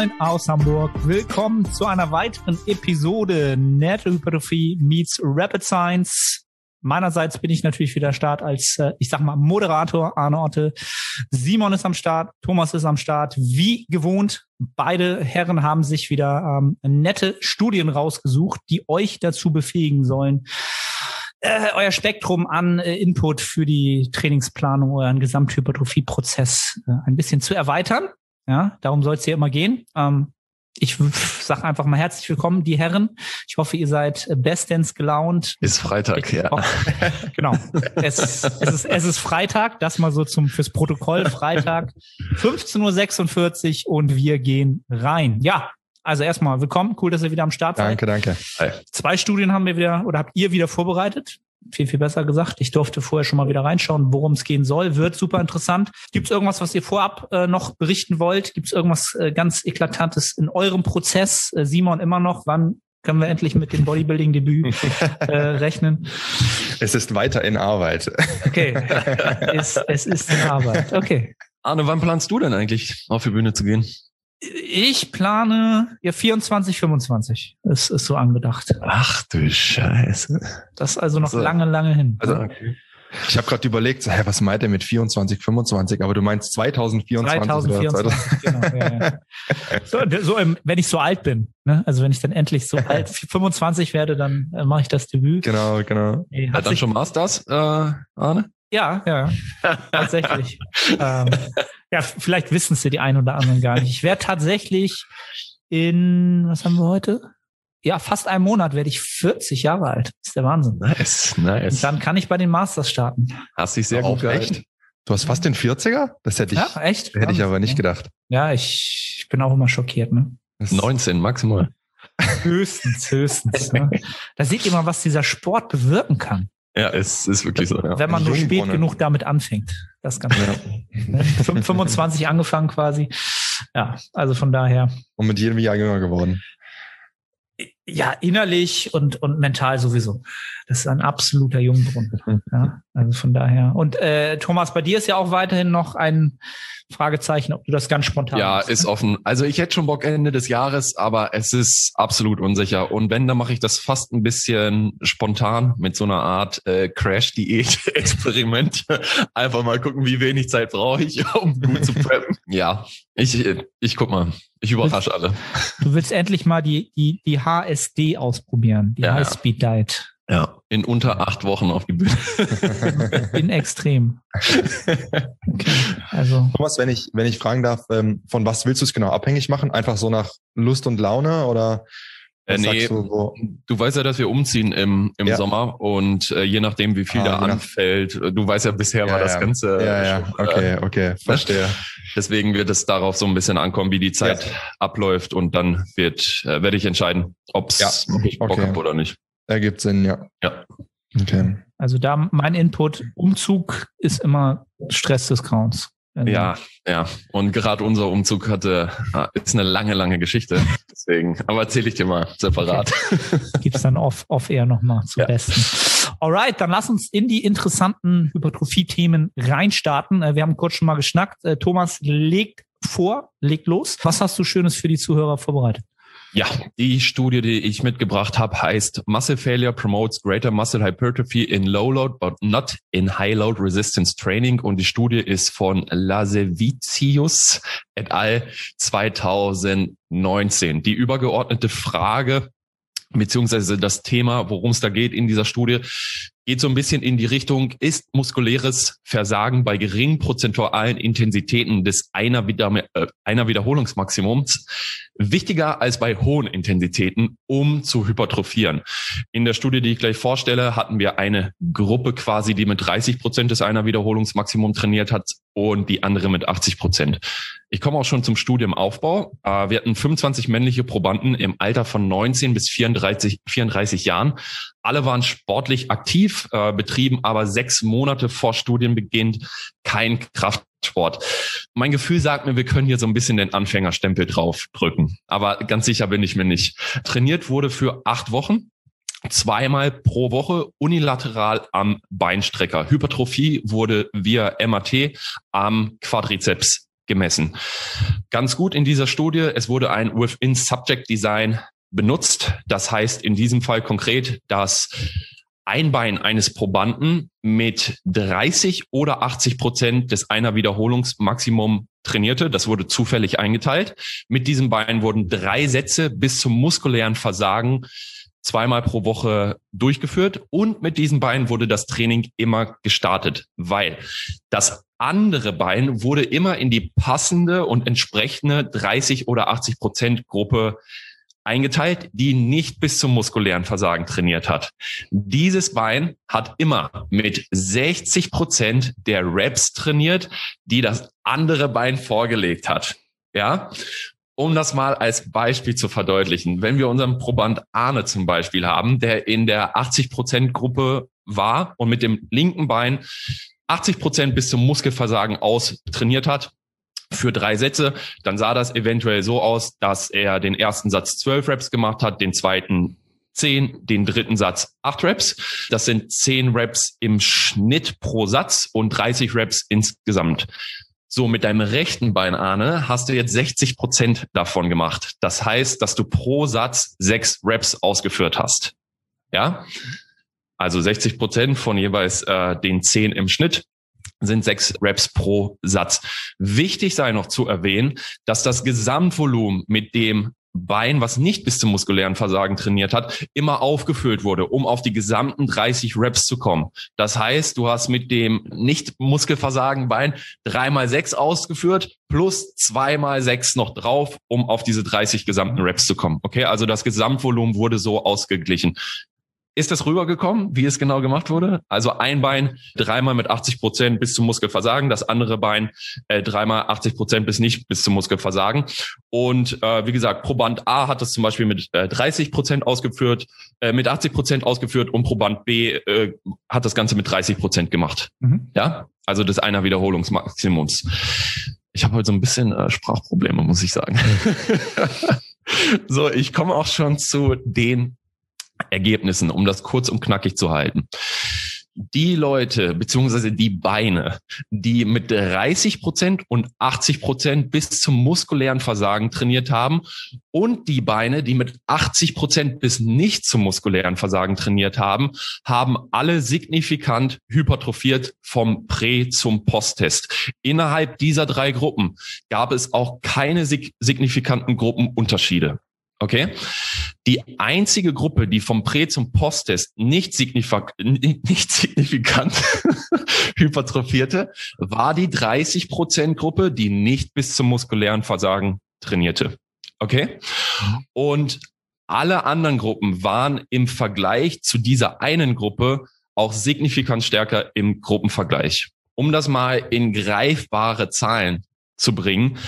moin aus Hamburg. Willkommen zu einer weiteren Episode Hypertrophie meets Rapid Science. Meinerseits bin ich natürlich wieder Start als, äh, ich sag mal, Moderator Arne Otte. Simon ist am Start, Thomas ist am Start. Wie gewohnt, beide Herren haben sich wieder ähm, nette Studien rausgesucht, die euch dazu befähigen sollen, äh, euer Spektrum an äh, Input für die Trainingsplanung, euren Gesamthypertrophie-Prozess äh, ein bisschen zu erweitern. Ja, darum soll es hier immer gehen. Ähm, ich sage einfach mal herzlich willkommen, die Herren. Ich hoffe, ihr seid bestens gelaunt. Ist Freitag, ja. genau. Es, es, ist, es ist Freitag, das mal so zum fürs Protokoll. Freitag, 15.46 Uhr und wir gehen rein. Ja, also erstmal willkommen. Cool, dass ihr wieder am Start seid. Danke, danke. Zwei Studien haben wir wieder oder habt ihr wieder vorbereitet viel, viel besser gesagt. Ich durfte vorher schon mal wieder reinschauen, worum es gehen soll. Wird super interessant. Gibt es irgendwas, was ihr vorab äh, noch berichten wollt? Gibt es irgendwas äh, ganz Eklatantes in eurem Prozess? Äh, Simon immer noch, wann können wir endlich mit dem Bodybuilding-Debüt äh, rechnen? Es ist weiter in Arbeit. Okay, es, es ist in Arbeit. Okay. Arne, wann planst du denn eigentlich auf die Bühne zu gehen? Ich plane ja 24, 25. Es ist so angedacht. Ach du Scheiße. Das ist also noch also, lange, lange hin. Also, okay. Ich habe gerade überlegt, hä, was meint er mit 24, 25? Aber du meinst 2024. 2024, genau. Ja, ja. So, so, wenn ich so alt bin, ne? also wenn ich dann endlich so alt 25 werde, dann äh, mache ich das Debüt. Genau, genau. Hat, hat dann schon Masters, äh, Arne? Ja, ja, tatsächlich. ähm, ja, vielleicht wissen es ja die einen oder anderen gar nicht. Ich werde tatsächlich in, was haben wir heute? Ja, fast einem Monat werde ich 40 Jahre alt. Das ist der Wahnsinn. Nice, nice. Und dann kann ich bei den Masters starten. Hast dich sehr gut gehalten. Echt? Du hast fast den 40er? Das hätte ich, ja, echt? Hätte ich aber nicht gedacht. Ja, ich, ich bin auch immer schockiert, ne? 19 maximal. Höchstens, höchstens. ne? Da seht ihr mal, was dieser Sport bewirken kann. Ja, es ist wirklich so. Ja. Wenn man nur spät genug damit anfängt. Das kann ja. 25 angefangen quasi. Ja, also von daher. Und mit jedem Jahr jünger geworden. Ja, innerlich und, und mental sowieso. Das ist ein absoluter Jungbrunnen. Ja, also von daher. Und äh, Thomas, bei dir ist ja auch weiterhin noch ein Fragezeichen, ob du das ganz spontan Ja, machst, ist ne? offen. Also ich hätte schon Bock Ende des Jahres, aber es ist absolut unsicher. Und wenn, dann mache ich das fast ein bisschen spontan mit so einer Art äh, Crash-Diät-Experiment. Einfach mal gucken, wie wenig Zeit brauche ich, um gut zu preppen. ja, ich, ich guck mal. Ich überrasche alle. Du willst endlich mal die, die, die HSD ausprobieren, die ja, High Speed Diet. Ja, in unter acht Wochen auf die Bühne. in extrem. Okay, also. Thomas, wenn ich, wenn ich fragen darf, ähm, von was willst du es genau abhängig machen? Einfach so nach Lust und Laune oder? Äh, nee, du, du, weißt ja, dass wir umziehen im, im ja. Sommer und äh, je nachdem, wie viel ah, da anfällt, äh, du weißt ja, bisher ja, war das Ganze. Ja, ja, schon, okay, okay, ne? verstehe. Deswegen wird es darauf so ein bisschen ankommen, wie die Zeit abläuft und dann wird, äh, werde ich entscheiden, ob Bock okay. habe oder nicht. Ergibt Sinn, ja. Ja. Okay. Also da mein Input, Umzug ist immer Stress des Grauens. Also ja, ja. Und gerade unser Umzug hatte, ah, ist eine lange, lange Geschichte. Deswegen, aber erzähle ich dir mal separat. Okay. Gibt's dann off, off air nochmal zum ja. Besten. Alright, dann lass uns in die interessanten Hypertrophie-Themen reinstarten. Äh, wir haben kurz schon mal geschnackt. Äh, Thomas legt vor, legt los. Was hast du Schönes für die Zuhörer vorbereitet? Ja, die Studie, die ich mitgebracht habe, heißt Muscle Failure promotes greater muscle hypertrophy in low load but not in high load resistance training und die Studie ist von Lasevicius et al. 2019. Die übergeordnete Frage beziehungsweise das Thema, worum es da geht in dieser Studie, geht so ein bisschen in die Richtung, ist muskuläres Versagen bei geringen prozentualen Intensitäten des einer, Wieder äh, einer Wiederholungsmaximums wichtiger als bei hohen Intensitäten, um zu hypertrophieren. In der Studie, die ich gleich vorstelle, hatten wir eine Gruppe quasi, die mit 30 Prozent des einer Wiederholungsmaximum trainiert hat und die andere mit 80 Prozent. Ich komme auch schon zum Studienaufbau. Äh, wir hatten 25 männliche Probanden im Alter von 19 bis 34, 34 Jahren. Alle waren sportlich aktiv, äh, betrieben aber sechs Monate vor Studienbeginn kein Kraftsport. Mein Gefühl sagt mir, wir können hier so ein bisschen den Anfängerstempel draufdrücken. Aber ganz sicher bin ich mir nicht. Trainiert wurde für acht Wochen zweimal pro Woche unilateral am Beinstrecker. Hypertrophie wurde via MAT am Quadrizeps gemessen. Ganz gut in dieser Studie, es wurde ein Within-Subject-Design benutzt. Das heißt in diesem Fall konkret, dass ein Bein eines Probanden mit 30 oder 80 Prozent des einer Wiederholungsmaximum trainierte. Das wurde zufällig eingeteilt. Mit diesem Bein wurden drei Sätze bis zum muskulären Versagen zweimal pro Woche durchgeführt und mit diesem Bein wurde das Training immer gestartet, weil das andere Bein wurde immer in die passende und entsprechende 30 oder 80 Prozent Gruppe eingeteilt, die nicht bis zum muskulären Versagen trainiert hat. Dieses Bein hat immer mit 60 Prozent der Reps trainiert, die das andere Bein vorgelegt hat. Ja, um das mal als Beispiel zu verdeutlichen, wenn wir unseren Proband Arne zum Beispiel haben, der in der 80 Prozent Gruppe war und mit dem linken Bein 80 Prozent bis zum Muskelversagen aus trainiert hat, für drei Sätze, dann sah das eventuell so aus, dass er den ersten Satz zwölf Reps gemacht hat, den zweiten zehn, den dritten Satz acht Reps. Das sind zehn Reps im Schnitt pro Satz und 30 Reps insgesamt. So, mit deinem rechten Bein, Arne, hast du jetzt 60 Prozent davon gemacht. Das heißt, dass du pro Satz sechs Reps ausgeführt hast. Ja? Also 60 Prozent von jeweils äh, den zehn im Schnitt sind sechs Reps pro Satz. Wichtig sei noch zu erwähnen, dass das Gesamtvolumen mit dem Bein, was nicht bis zum muskulären Versagen trainiert hat, immer aufgefüllt wurde, um auf die gesamten 30 Reps zu kommen. Das heißt, du hast mit dem nicht Muskelversagen Bein dreimal sechs ausgeführt, plus zweimal sechs noch drauf, um auf diese 30 gesamten Reps zu kommen. Okay, also das Gesamtvolumen wurde so ausgeglichen. Ist das rübergekommen, wie es genau gemacht wurde? Also ein Bein dreimal mit 80 Prozent bis zum Muskelversagen, das andere Bein äh, dreimal 80 Prozent bis nicht bis zum Muskelversagen. Und äh, wie gesagt, Proband A hat das zum Beispiel mit äh, 30 Prozent ausgeführt, äh, mit 80 Prozent ausgeführt und Proband B äh, hat das Ganze mit 30 Prozent gemacht. Mhm. Ja, also des einer Wiederholungsmaximums. Ich habe heute so ein bisschen äh, Sprachprobleme, muss ich sagen. so, ich komme auch schon zu den Ergebnissen, um das kurz und knackig zu halten. Die Leute beziehungsweise die Beine, die mit 30 Prozent und 80 Prozent bis zum muskulären Versagen trainiert haben und die Beine, die mit 80 Prozent bis nicht zum muskulären Versagen trainiert haben, haben alle signifikant hypertrophiert vom Prä- zum Posttest. Innerhalb dieser drei Gruppen gab es auch keine signifikanten Gruppenunterschiede. Okay. Die einzige Gruppe, die vom Prä zum Posttest nicht, signifik nicht signifikant hypertrophierte, war die 30 Prozent Gruppe, die nicht bis zum muskulären Versagen trainierte. Okay. Und alle anderen Gruppen waren im Vergleich zu dieser einen Gruppe auch signifikant stärker im Gruppenvergleich. Um das mal in greifbare Zahlen zu bringen,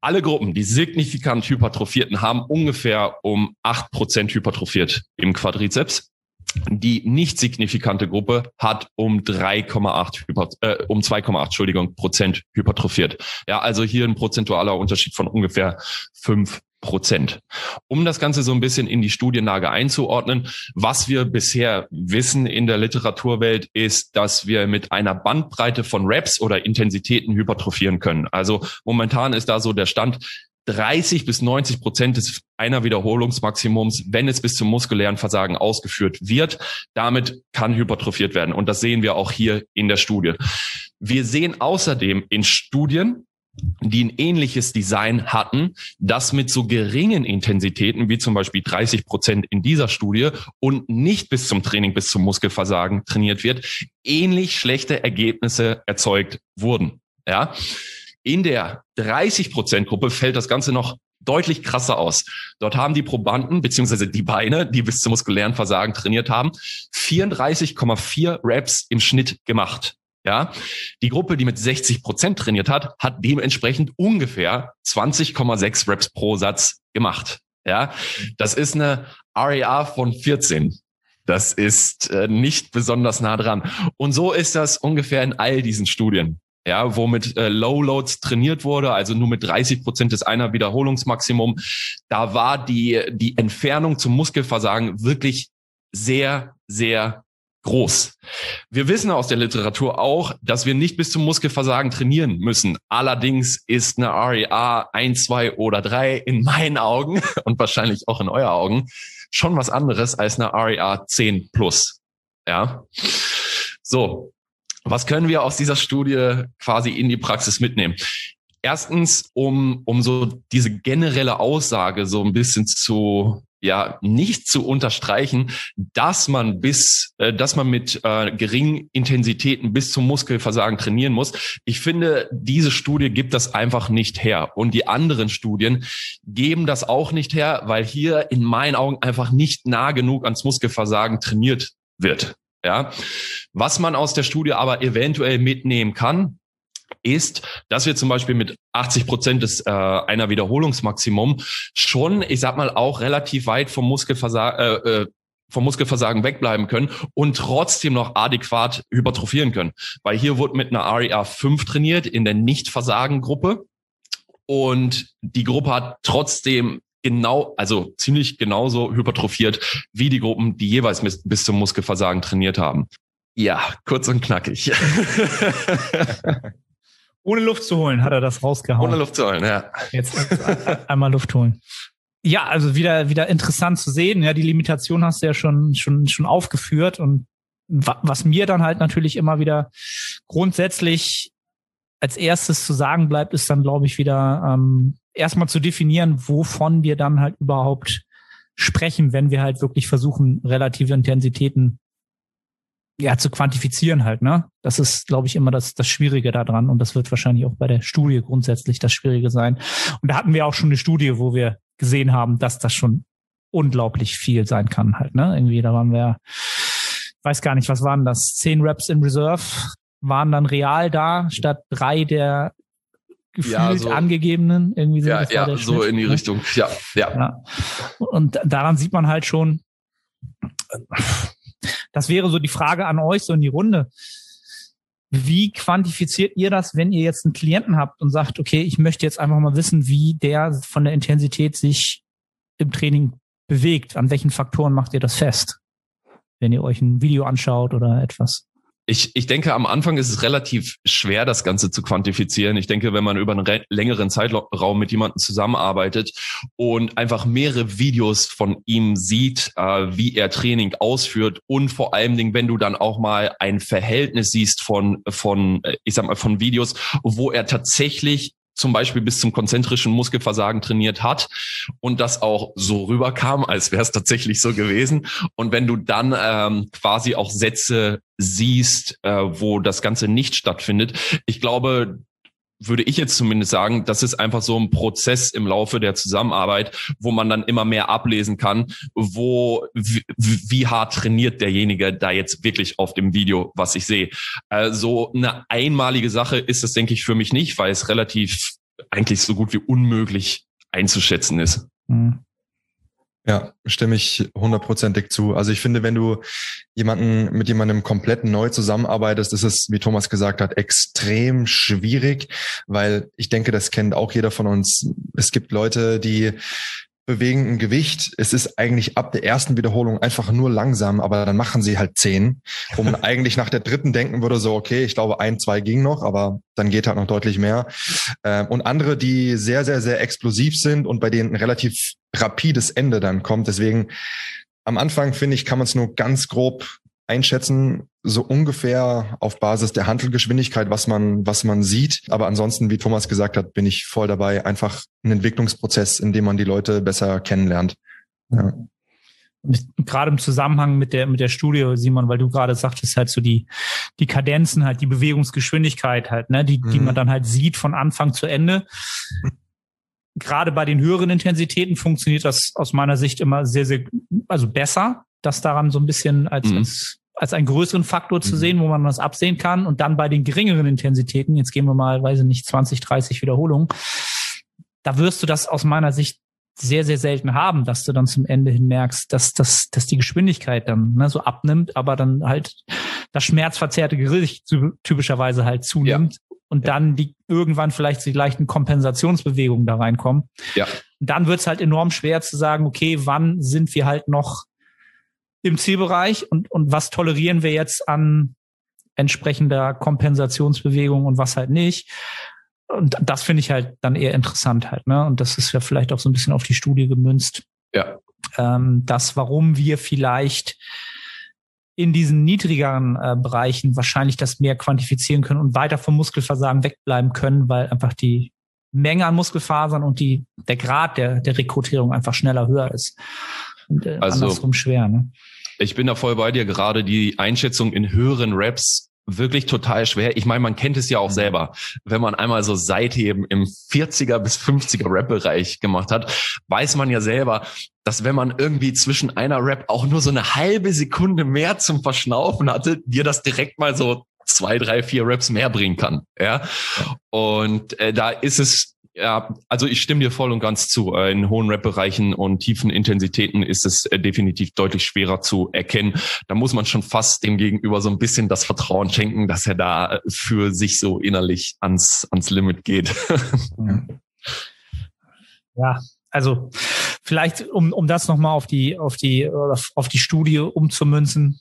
alle Gruppen, die signifikant hypertrophierten, haben ungefähr um acht Prozent hypertrophiert im Quadrizeps. Die nicht signifikante Gruppe hat um 3,8 äh, um 2,8 Entschuldigung Prozent hypertrophiert. Ja, also hier ein prozentualer Unterschied von ungefähr fünf Prozent. Um das Ganze so ein bisschen in die Studienlage einzuordnen, was wir bisher wissen in der Literaturwelt ist, dass wir mit einer Bandbreite von Reps oder Intensitäten hypertrophieren können. Also momentan ist da so der Stand, 30 bis 90 Prozent des einer Wiederholungsmaximums, wenn es bis zum muskulären Versagen ausgeführt wird. Damit kann hypertrophiert werden. Und das sehen wir auch hier in der Studie. Wir sehen außerdem in Studien, die ein ähnliches Design hatten, das mit so geringen Intensitäten wie zum Beispiel 30 Prozent in dieser Studie und nicht bis zum Training, bis zum Muskelversagen trainiert wird, ähnlich schlechte Ergebnisse erzeugt wurden. Ja. In der 30 Prozent Gruppe fällt das Ganze noch deutlich krasser aus. Dort haben die Probanden beziehungsweise die Beine, die bis zum muskulären Versagen trainiert haben, 34,4 Reps im Schnitt gemacht. Ja, die Gruppe, die mit 60 Prozent trainiert hat, hat dementsprechend ungefähr 20,6 Reps pro Satz gemacht. Ja, das ist eine RAR von 14. Das ist äh, nicht besonders nah dran. Und so ist das ungefähr in all diesen Studien. Ja, wo mit äh, Low Loads trainiert wurde, also nur mit 30 Prozent des einer Wiederholungsmaximum. Da war die, die Entfernung zum Muskelversagen wirklich sehr, sehr groß. Wir wissen aus der Literatur auch, dass wir nicht bis zum Muskelversagen trainieren müssen. Allerdings ist eine REA 1, 2 oder 3 in meinen Augen und wahrscheinlich auch in euren Augen schon was anderes als eine REA 10 plus. Ja. So. Was können wir aus dieser Studie quasi in die Praxis mitnehmen? Erstens, um, um so diese generelle Aussage so ein bisschen zu ja nicht zu unterstreichen, dass man bis, äh, dass man mit äh, geringen Intensitäten bis zum Muskelversagen trainieren muss. Ich finde, diese Studie gibt das einfach nicht her. Und die anderen Studien geben das auch nicht her, weil hier in meinen Augen einfach nicht nah genug ans Muskelversagen trainiert wird. Ja, was man aus der Studie aber eventuell mitnehmen kann, ist, dass wir zum Beispiel mit 80 Prozent des äh, einer Wiederholungsmaximum schon, ich sag mal, auch relativ weit vom Muskelversagen, äh, äh, vom Muskelversagen wegbleiben können und trotzdem noch adäquat hypertrophieren können. Weil hier wurde mit einer RER 5 trainiert in der Nicht-Versagen-Gruppe und die Gruppe hat trotzdem genau, also ziemlich genauso hypertrophiert wie die Gruppen, die jeweils bis, bis zum Muskelversagen trainiert haben. Ja, kurz und knackig. Ohne Luft zu holen hat er das rausgehauen. Ohne Luft zu holen, ja. Jetzt einmal Luft holen. Ja, also wieder, wieder interessant zu sehen. Ja, die Limitation hast du ja schon, schon, schon aufgeführt. Und was mir dann halt natürlich immer wieder grundsätzlich als erstes zu sagen bleibt, ist dann, glaube ich, wieder ähm, erstmal zu definieren, wovon wir dann halt überhaupt sprechen, wenn wir halt wirklich versuchen, relative Intensitäten ja, zu quantifizieren halt, ne? Das ist, glaube ich, immer das, das Schwierige daran. Und das wird wahrscheinlich auch bei der Studie grundsätzlich das Schwierige sein. Und da hatten wir auch schon eine Studie, wo wir gesehen haben, dass das schon unglaublich viel sein kann halt, ne? Irgendwie, da waren wir, weiß gar nicht, was waren das? Zehn Reps in Reserve waren dann real da, statt drei der gefühlt ja, so, angegebenen, irgendwie so. Ja, ja so in die? Richtung, ja, ja, ja. Und daran sieht man halt schon, das wäre so die Frage an euch, so in die Runde. Wie quantifiziert ihr das, wenn ihr jetzt einen Klienten habt und sagt, okay, ich möchte jetzt einfach mal wissen, wie der von der Intensität sich im Training bewegt? An welchen Faktoren macht ihr das fest? Wenn ihr euch ein Video anschaut oder etwas? Ich, ich denke, am Anfang ist es relativ schwer, das Ganze zu quantifizieren. Ich denke, wenn man über einen längeren Zeitraum mit jemandem zusammenarbeitet und einfach mehrere Videos von ihm sieht, äh, wie er Training ausführt und vor allen Dingen, wenn du dann auch mal ein Verhältnis siehst von, von, äh, ich sag mal, von Videos, wo er tatsächlich zum Beispiel bis zum konzentrischen Muskelversagen trainiert hat und das auch so rüberkam, als wäre es tatsächlich so gewesen. Und wenn du dann ähm, quasi auch Sätze siehst, äh, wo das Ganze nicht stattfindet, ich glaube, würde ich jetzt zumindest sagen, das ist einfach so ein Prozess im Laufe der Zusammenarbeit, wo man dann immer mehr ablesen kann, wo wie, wie hart trainiert derjenige da jetzt wirklich auf dem Video, was ich sehe. Also eine einmalige Sache ist es, denke ich, für mich nicht, weil es relativ eigentlich so gut wie unmöglich einzuschätzen ist. Mhm. Ja, stimme ich hundertprozentig zu. Also ich finde, wenn du jemanden mit jemandem komplett neu zusammenarbeitest, ist es, wie Thomas gesagt hat, extrem schwierig, weil ich denke, das kennt auch jeder von uns. Es gibt Leute, die bewegen ein Gewicht. Es ist eigentlich ab der ersten Wiederholung einfach nur langsam, aber dann machen sie halt zehn, wo man eigentlich nach der dritten denken würde, so, okay, ich glaube, ein, zwei ging noch, aber dann geht halt noch deutlich mehr. Ähm, und andere, die sehr, sehr, sehr explosiv sind und bei denen ein relativ rapides Ende dann kommt. Deswegen am Anfang, finde ich, kann man es nur ganz grob einschätzen, so ungefähr auf Basis der Handelgeschwindigkeit, was man, was man sieht. Aber ansonsten, wie Thomas gesagt hat, bin ich voll dabei. Einfach ein Entwicklungsprozess, in dem man die Leute besser kennenlernt. Ja. Gerade im Zusammenhang mit der, mit der Studie, Simon, weil du gerade sagtest, halt so die, die Kadenzen, halt die Bewegungsgeschwindigkeit halt, ne, die, mhm. die man dann halt sieht von Anfang zu Ende. Gerade bei den höheren Intensitäten funktioniert das aus meiner Sicht immer sehr, sehr, also besser, das daran so ein bisschen als, mhm. als, als einen größeren Faktor zu mhm. sehen, wo man das absehen kann. Und dann bei den geringeren Intensitäten, jetzt gehen wir mal, weiß ich nicht, 20, 30 Wiederholungen, da wirst du das aus meiner Sicht sehr, sehr selten haben, dass du dann zum Ende hin merkst, dass, dass, dass die Geschwindigkeit dann ne, so abnimmt, aber dann halt das schmerzverzerrte Gericht typischerweise halt zunimmt ja. und ja. dann die irgendwann vielleicht die leichten Kompensationsbewegungen da reinkommen. Ja. Und dann wird's halt enorm schwer zu sagen, okay, wann sind wir halt noch im Zielbereich und, und was tolerieren wir jetzt an entsprechender Kompensationsbewegung und was halt nicht. Und das finde ich halt dann eher interessant halt, ne? Und das ist ja vielleicht auch so ein bisschen auf die Studie gemünzt. Ja. Ähm, das, warum wir vielleicht in diesen niedrigeren äh, Bereichen wahrscheinlich das mehr quantifizieren können und weiter vom Muskelversagen wegbleiben können, weil einfach die Menge an Muskelfasern und die, der Grad der, der Rekrutierung einfach schneller höher ist. Und, äh, also, andersrum schwer. Ne? Ich bin da voll bei dir. Gerade die Einschätzung in höheren Raps wirklich total schwer. Ich meine, man kennt es ja auch mhm. selber. Wenn man einmal so Seitheben im 40er bis 50er Rap-Bereich gemacht hat, weiß man ja selber, dass wenn man irgendwie zwischen einer Rap auch nur so eine halbe Sekunde mehr zum Verschnaufen hatte, dir das direkt mal so zwei, drei, vier Raps mehr bringen kann. Ja. Und äh, da ist es ja, also ich stimme dir voll und ganz zu. Äh, in hohen Rap-Bereichen und tiefen Intensitäten ist es äh, definitiv deutlich schwerer zu erkennen. Da muss man schon fast dem Gegenüber so ein bisschen das Vertrauen schenken, dass er da für sich so innerlich ans, ans Limit geht. Ja, also vielleicht, um, um das nochmal auf die, auf die, auf die Studie umzumünzen,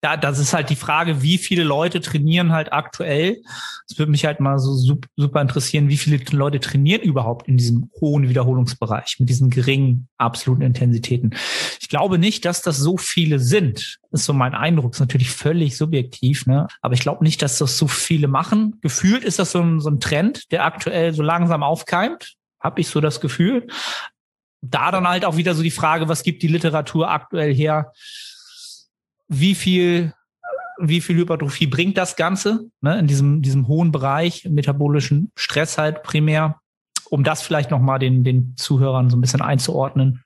da, das ist halt die Frage, wie viele Leute trainieren halt aktuell. Es würde mich halt mal so super interessieren, wie viele Leute trainieren überhaupt in diesem hohen Wiederholungsbereich mit diesen geringen absoluten Intensitäten. Ich glaube nicht, dass das so viele sind. Ist so mein Eindruck. Ist natürlich völlig subjektiv, ne? Aber ich glaube nicht, dass das so viele machen. Gefühlt ist das so ein, so ein Trend, der aktuell so langsam aufkeimt. Habe ich so das Gefühl. Da dann halt auch wieder so die Frage, was gibt die Literatur aktuell her? Wie viel, wie viel Hypertrophie bringt das Ganze, ne, in diesem, diesem hohen Bereich, metabolischen Stress halt primär, um das vielleicht nochmal den, den Zuhörern so ein bisschen einzuordnen.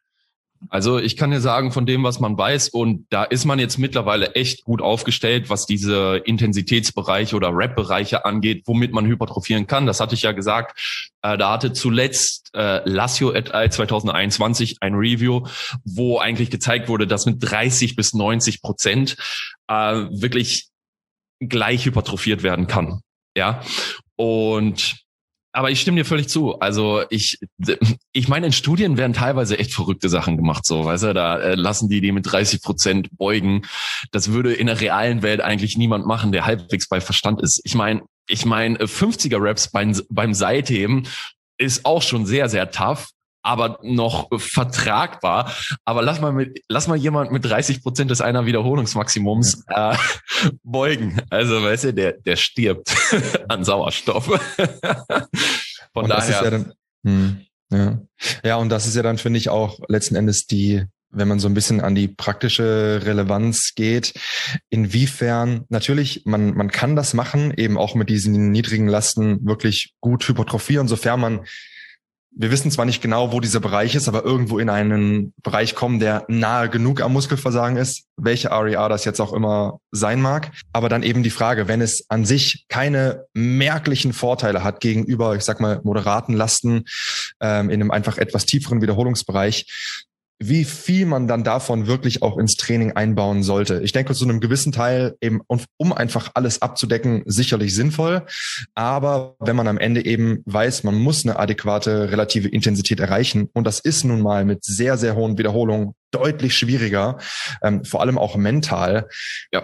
Also ich kann dir sagen, von dem, was man weiß, und da ist man jetzt mittlerweile echt gut aufgestellt, was diese Intensitätsbereiche oder Rap-Bereiche angeht, womit man hypertrophieren kann. Das hatte ich ja gesagt. Äh, da hatte zuletzt äh, Lassio et al. 2021 ein Review, wo eigentlich gezeigt wurde, dass mit 30 bis 90 Prozent äh, wirklich gleich hypertrophiert werden kann. Ja. Und aber ich stimme dir völlig zu. Also ich, ich meine, in Studien werden teilweise echt verrückte Sachen gemacht, so, weißt du, da äh, lassen die die mit 30 Prozent beugen. Das würde in der realen Welt eigentlich niemand machen, der halbwegs bei Verstand ist. Ich meine, ich meine, 50er Raps beim, beim Seitheben ist auch schon sehr, sehr tough aber noch vertragbar. Aber lass mal mit, lass mal jemand mit 30 Prozent des einer Wiederholungsmaximums äh, beugen. Also weißt du, der, der stirbt an Sauerstoff. Von und daher. Ja, dann, hm, ja. ja, und das ist ja dann, finde ich, auch letzten Endes die, wenn man so ein bisschen an die praktische Relevanz geht, inwiefern natürlich, man, man kann das machen, eben auch mit diesen niedrigen Lasten wirklich gut hypertrophieren, sofern man wir wissen zwar nicht genau, wo dieser Bereich ist, aber irgendwo in einen Bereich kommen, der nahe genug am Muskelversagen ist, welche REA das jetzt auch immer sein mag. Aber dann eben die Frage, wenn es an sich keine merklichen Vorteile hat gegenüber, ich sag mal, moderaten Lasten ähm, in einem einfach etwas tieferen Wiederholungsbereich, wie viel man dann davon wirklich auch ins Training einbauen sollte. Ich denke, zu einem gewissen Teil eben, um einfach alles abzudecken, sicherlich sinnvoll. Aber wenn man am Ende eben weiß, man muss eine adäquate relative Intensität erreichen, und das ist nun mal mit sehr, sehr hohen Wiederholungen deutlich schwieriger, ähm, vor allem auch mental, ja,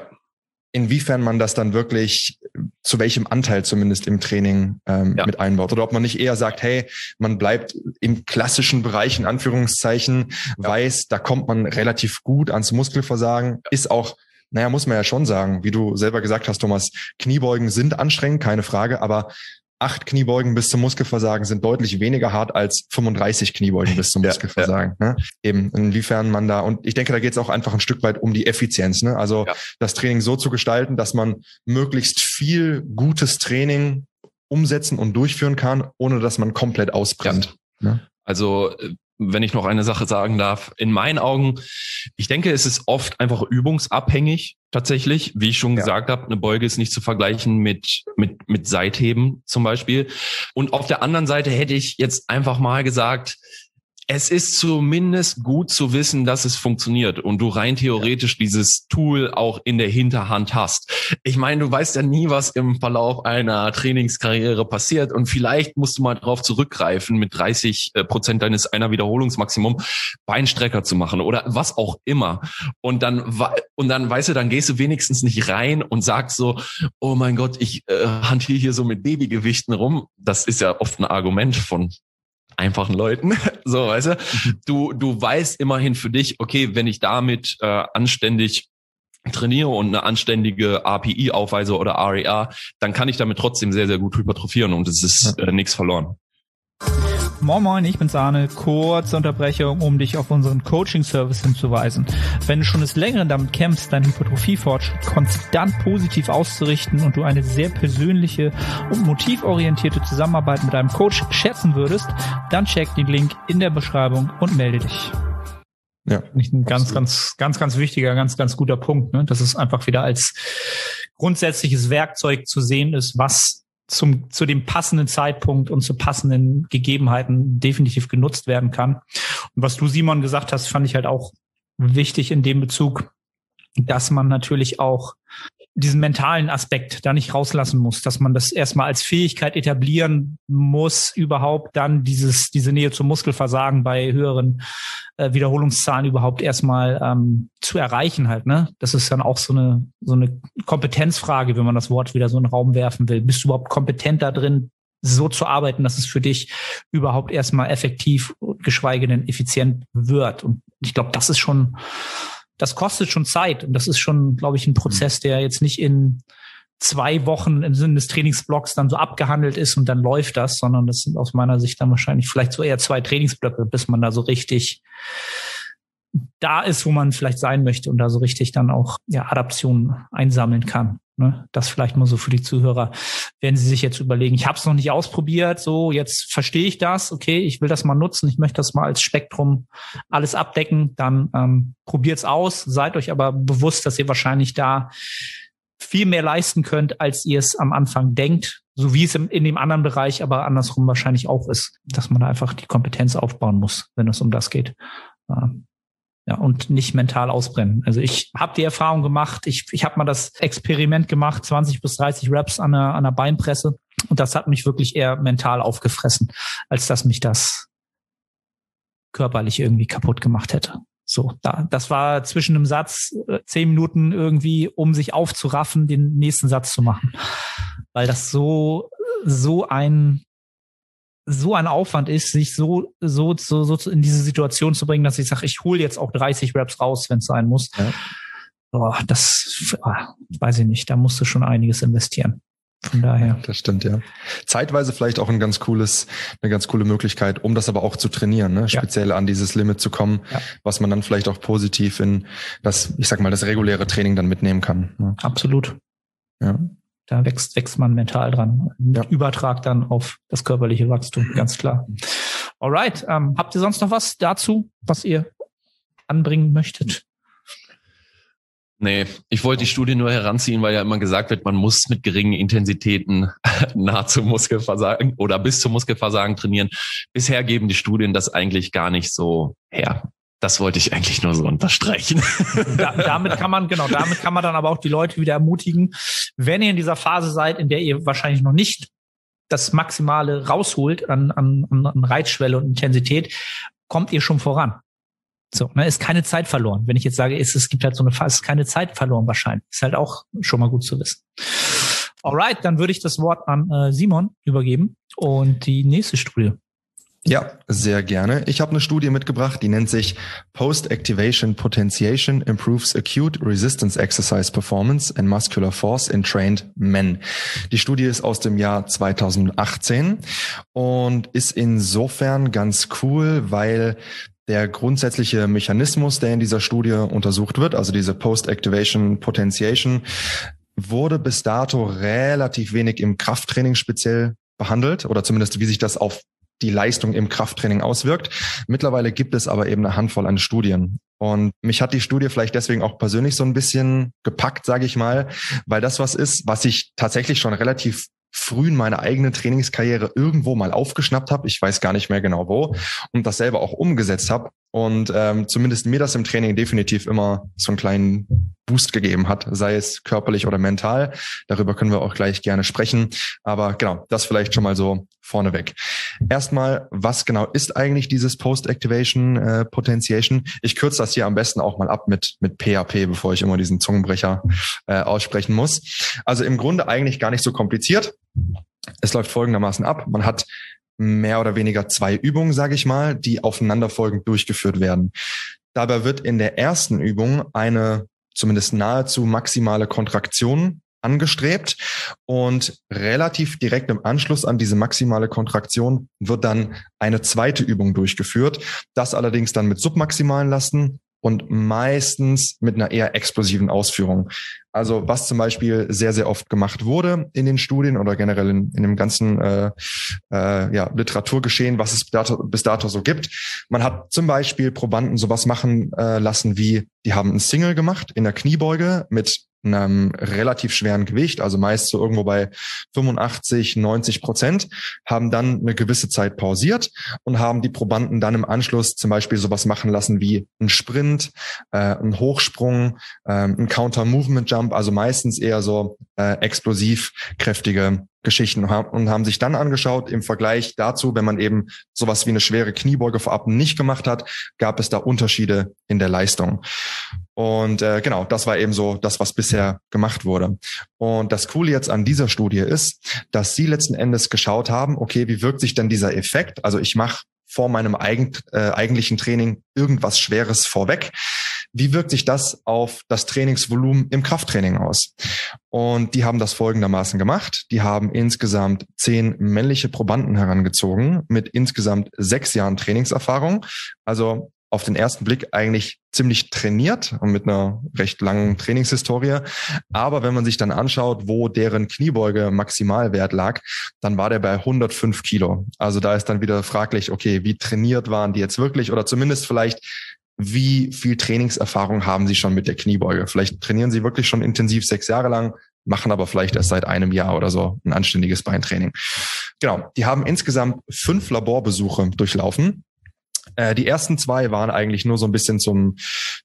inwiefern man das dann wirklich zu welchem Anteil zumindest im Training ähm, ja. mit einbaut. Oder ob man nicht eher sagt, hey, man bleibt im klassischen Bereich, in Anführungszeichen, ja. weiß, da kommt man relativ gut ans Muskelversagen, ja. ist auch naja, muss man ja schon sagen, wie du selber gesagt hast, Thomas, Kniebeugen sind anstrengend, keine Frage, aber acht Kniebeugen bis zum Muskelversagen sind deutlich weniger hart als 35 Kniebeugen bis zum Muskelversagen. Ja. Ne? Eben, inwiefern man da, und ich denke, da geht es auch einfach ein Stück weit um die Effizienz. Ne? Also ja. das Training so zu gestalten, dass man möglichst viel gutes Training umsetzen und durchführen kann, ohne dass man komplett ausbrennt. Ne? Also äh, wenn ich noch eine Sache sagen darf, in meinen Augen, ich denke, es ist oft einfach übungsabhängig tatsächlich. Wie ich schon ja. gesagt habe, eine Beuge ist nicht zu vergleichen mit, mit, mit Seitheben zum Beispiel. Und auf der anderen Seite hätte ich jetzt einfach mal gesagt, es ist zumindest gut zu wissen, dass es funktioniert und du rein theoretisch dieses Tool auch in der Hinterhand hast. Ich meine, du weißt ja nie, was im Verlauf einer Trainingskarriere passiert und vielleicht musst du mal darauf zurückgreifen, mit 30 äh, Prozent deines einer Wiederholungsmaximum Beinstrecker zu machen oder was auch immer. Und dann und dann weißt du, dann gehst du wenigstens nicht rein und sagst so, oh mein Gott, ich äh, hantiere hier so mit Babygewichten rum. Das ist ja oft ein Argument von einfachen Leuten. So, weißt du, du, du weißt immerhin für dich, okay, wenn ich damit äh, anständig trainiere und eine anständige API aufweise oder REA, dann kann ich damit trotzdem sehr, sehr gut hypertrophieren und es ist äh, nichts verloren. Moin Moin, ich bin Sahne. Kurze Unterbrechung, um dich auf unseren Coaching-Service hinzuweisen. Wenn du schon des Längeren damit kämpfst, deinen Hypertrophie-Fortschritt konstant positiv auszurichten und du eine sehr persönliche und motivorientierte Zusammenarbeit mit deinem Coach schätzen würdest, dann check den Link in der Beschreibung und melde dich. Ja. Nicht ein ganz, ganz, ganz, ganz wichtiger, ganz, ganz guter Punkt, ne? dass es einfach wieder als grundsätzliches Werkzeug zu sehen ist, was zum, zu dem passenden Zeitpunkt und zu passenden Gegebenheiten definitiv genutzt werden kann. Und was du, Simon, gesagt hast, fand ich halt auch wichtig in dem Bezug, dass man natürlich auch diesen mentalen Aspekt da nicht rauslassen muss, dass man das erstmal als Fähigkeit etablieren muss, überhaupt dann dieses, diese Nähe zum Muskelversagen bei höheren äh, Wiederholungszahlen überhaupt erstmal ähm, zu erreichen halt, ne? Das ist dann auch so eine, so eine Kompetenzfrage, wenn man das Wort wieder so in den Raum werfen will. Bist du überhaupt kompetent da drin, so zu arbeiten, dass es für dich überhaupt erstmal effektiv, geschweige denn effizient wird? Und ich glaube, das ist schon, das kostet schon Zeit und das ist schon, glaube ich, ein Prozess, mhm. der jetzt nicht in zwei Wochen im Sinne des Trainingsblocks dann so abgehandelt ist und dann läuft das, sondern das sind aus meiner Sicht dann wahrscheinlich vielleicht so eher zwei Trainingsblöcke, bis man da so richtig da ist, wo man vielleicht sein möchte und da so richtig dann auch ja, Adaptionen einsammeln kann. Ne? Das vielleicht mal so für die Zuhörer, wenn sie sich jetzt überlegen, ich habe es noch nicht ausprobiert, so jetzt verstehe ich das, okay, ich will das mal nutzen, ich möchte das mal als Spektrum alles abdecken, dann ähm, probiert's aus, seid euch aber bewusst, dass ihr wahrscheinlich da viel mehr leisten könnt, als ihr es am Anfang denkt, so wie es in, in dem anderen Bereich aber andersrum wahrscheinlich auch ist, dass man da einfach die Kompetenz aufbauen muss, wenn es um das geht. Ähm, ja, und nicht mental ausbrennen. Also ich habe die Erfahrung gemacht, ich, ich habe mal das Experiment gemacht, 20 bis 30 Reps an der, an der Beinpresse. Und das hat mich wirklich eher mental aufgefressen, als dass mich das körperlich irgendwie kaputt gemacht hätte. So, da, das war zwischen einem Satz äh, zehn Minuten irgendwie, um sich aufzuraffen, den nächsten Satz zu machen. Weil das so, so ein so ein Aufwand ist, sich so, so, so, so in diese Situation zu bringen, dass ich sage, ich hole jetzt auch 30 Raps raus, wenn es sein muss. Ja. Oh, das oh, weiß ich nicht, da musst du schon einiges investieren. Von daher. Das stimmt, ja. Zeitweise vielleicht auch ein ganz cooles, eine ganz coole Möglichkeit, um das aber auch zu trainieren, ne? speziell ja. an dieses Limit zu kommen, ja. was man dann vielleicht auch positiv in das, ich sag mal, das reguläre Training dann mitnehmen kann. Ne? Absolut. Ja. Da wächst, wächst man mental dran. Ja. Übertrag dann auf das körperliche Wachstum, ganz klar. Alright, ähm, habt ihr sonst noch was dazu, was ihr anbringen möchtet? Nee, ich wollte die Studie nur heranziehen, weil ja immer gesagt wird, man muss mit geringen Intensitäten nah zum Muskelversagen oder bis zum Muskelversagen trainieren. Bisher geben die Studien das eigentlich gar nicht so her. Das wollte ich eigentlich nur so unterstreichen. Da, damit kann man, genau, damit kann man dann aber auch die Leute wieder ermutigen, wenn ihr in dieser Phase seid, in der ihr wahrscheinlich noch nicht das Maximale rausholt an, an, an Reizschwelle und Intensität, kommt ihr schon voran. So, ne, ist keine Zeit verloren. Wenn ich jetzt sage, ist, es gibt halt so eine Phase, ist keine Zeit verloren wahrscheinlich. Ist halt auch schon mal gut zu wissen. Alright, dann würde ich das Wort an äh, Simon übergeben und die nächste Studie. Ja, sehr gerne. Ich habe eine Studie mitgebracht, die nennt sich Post-Activation Potentiation Improves Acute Resistance Exercise Performance and Muscular Force in Trained Men. Die Studie ist aus dem Jahr 2018 und ist insofern ganz cool, weil der grundsätzliche Mechanismus, der in dieser Studie untersucht wird, also diese Post-Activation Potentiation, wurde bis dato relativ wenig im Krafttraining speziell behandelt oder zumindest wie sich das auf die Leistung im Krafttraining auswirkt. Mittlerweile gibt es aber eben eine Handvoll an Studien. Und mich hat die Studie vielleicht deswegen auch persönlich so ein bisschen gepackt, sage ich mal, weil das was ist, was ich tatsächlich schon relativ früh in meiner eigenen Trainingskarriere irgendwo mal aufgeschnappt habe. Ich weiß gar nicht mehr genau wo und das selber auch umgesetzt habe und ähm, zumindest mir das im Training definitiv immer so einen kleinen Boost gegeben hat, sei es körperlich oder mental. Darüber können wir auch gleich gerne sprechen. Aber genau, das vielleicht schon mal so vorneweg. Erstmal, was genau ist eigentlich dieses Post-Activation äh, Potentiation? Ich kürze das hier am besten auch mal ab mit, mit PHP, bevor ich immer diesen Zungenbrecher äh, aussprechen muss. Also im Grunde eigentlich gar nicht so kompliziert. Es läuft folgendermaßen ab. Man hat mehr oder weniger zwei Übungen, sage ich mal, die aufeinanderfolgend durchgeführt werden. Dabei wird in der ersten Übung eine zumindest nahezu maximale Kontraktion angestrebt und relativ direkt im Anschluss an diese maximale Kontraktion wird dann eine zweite Übung durchgeführt. Das allerdings dann mit submaximalen Lasten und meistens mit einer eher explosiven Ausführung. Also was zum Beispiel sehr, sehr oft gemacht wurde in den Studien oder generell in, in dem ganzen äh, äh, ja, Literaturgeschehen, was es bis dato, bis dato so gibt. Man hat zum Beispiel Probanden sowas machen äh, lassen wie, die haben ein Single gemacht in der Kniebeuge mit einem relativ schweren Gewicht, also meist so irgendwo bei 85, 90 Prozent, haben dann eine gewisse Zeit pausiert und haben die Probanden dann im Anschluss zum Beispiel sowas machen lassen wie ein Sprint, äh, ein Hochsprung, äh, ein Counter-Movement-Jump, also meistens eher so äh, explosiv kräftige Geschichten und haben sich dann angeschaut, im Vergleich dazu, wenn man eben sowas wie eine schwere Kniebeuge vorab nicht gemacht hat, gab es da Unterschiede in der Leistung. Und äh, genau, das war eben so das, was bisher gemacht wurde. Und das Coole jetzt an dieser Studie ist, dass sie letzten Endes geschaut haben, okay, wie wirkt sich denn dieser Effekt? Also ich mache vor meinem eigen, äh, eigentlichen Training irgendwas Schweres vorweg. Wie wirkt sich das auf das Trainingsvolumen im Krafttraining aus? Und die haben das folgendermaßen gemacht. Die haben insgesamt zehn männliche Probanden herangezogen mit insgesamt sechs Jahren Trainingserfahrung. Also auf den ersten Blick eigentlich ziemlich trainiert und mit einer recht langen Trainingshistorie. Aber wenn man sich dann anschaut, wo deren Kniebeuge Maximalwert lag, dann war der bei 105 Kilo. Also da ist dann wieder fraglich, okay, wie trainiert waren die jetzt wirklich oder zumindest vielleicht wie viel Trainingserfahrung haben Sie schon mit der Kniebeuge? Vielleicht trainieren Sie wirklich schon intensiv sechs Jahre lang, machen aber vielleicht erst seit einem Jahr oder so ein anständiges Beintraining. Genau, die haben insgesamt fünf Laborbesuche durchlaufen äh, die ersten zwei waren eigentlich nur so ein bisschen zum,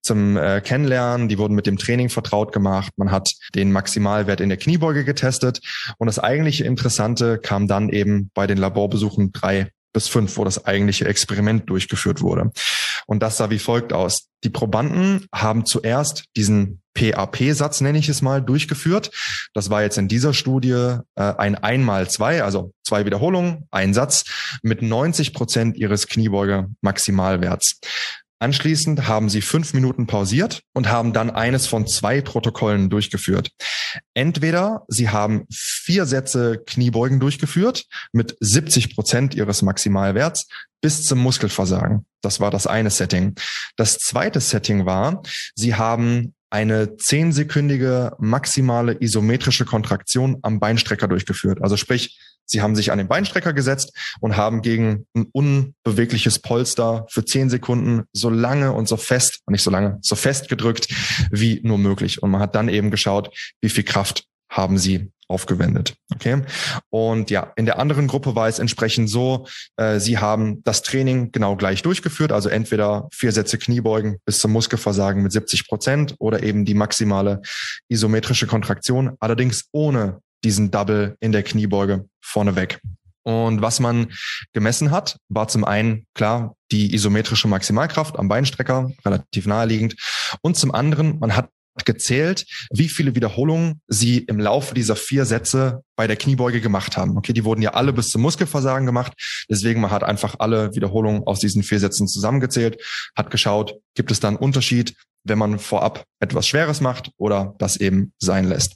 zum äh, Kennenlernen. Die wurden mit dem Training vertraut gemacht. Man hat den Maximalwert in der Kniebeuge getestet. Und das eigentliche Interessante kam dann eben bei den Laborbesuchen drei bis fünf, wo das eigentliche Experiment durchgeführt wurde. Und das sah wie folgt aus. Die Probanden haben zuerst diesen PAP-Satz, nenne ich es mal, durchgeführt. Das war jetzt in dieser Studie äh, ein einmal zwei, also zwei Wiederholungen, ein Satz mit 90 Prozent ihres Kniebeuge-Maximalwerts. Anschließend haben sie fünf Minuten pausiert und haben dann eines von zwei Protokollen durchgeführt. Entweder sie haben vier Sätze Kniebeugen durchgeführt mit 70 Prozent ihres Maximalwerts bis zum Muskelversagen. Das war das eine Setting. Das zweite Setting war, sie haben eine zehnsekündige maximale isometrische Kontraktion am Beinstrecker durchgeführt. Also sprich, Sie haben sich an den Beinstrecker gesetzt und haben gegen ein unbewegliches Polster für zehn Sekunden so lange und so fest, nicht so lange, so fest gedrückt wie nur möglich. Und man hat dann eben geschaut, wie viel Kraft haben sie aufgewendet. Okay. Und ja, in der anderen Gruppe war es entsprechend so, äh, sie haben das Training genau gleich durchgeführt, also entweder vier Sätze Kniebeugen bis zum Muskelversagen mit 70 Prozent oder eben die maximale isometrische Kontraktion, allerdings ohne diesen Double in der Kniebeuge vorneweg. Und was man gemessen hat, war zum einen klar die isometrische Maximalkraft am Beinstrecker, relativ naheliegend. Und zum anderen, man hat gezählt, wie viele Wiederholungen sie im Laufe dieser vier Sätze bei der Kniebeuge gemacht haben. Okay, die wurden ja alle bis zum Muskelversagen gemacht. Deswegen man hat einfach alle Wiederholungen aus diesen vier Sätzen zusammengezählt, hat geschaut, gibt es da einen Unterschied, wenn man vorab etwas Schweres macht oder das eben sein lässt.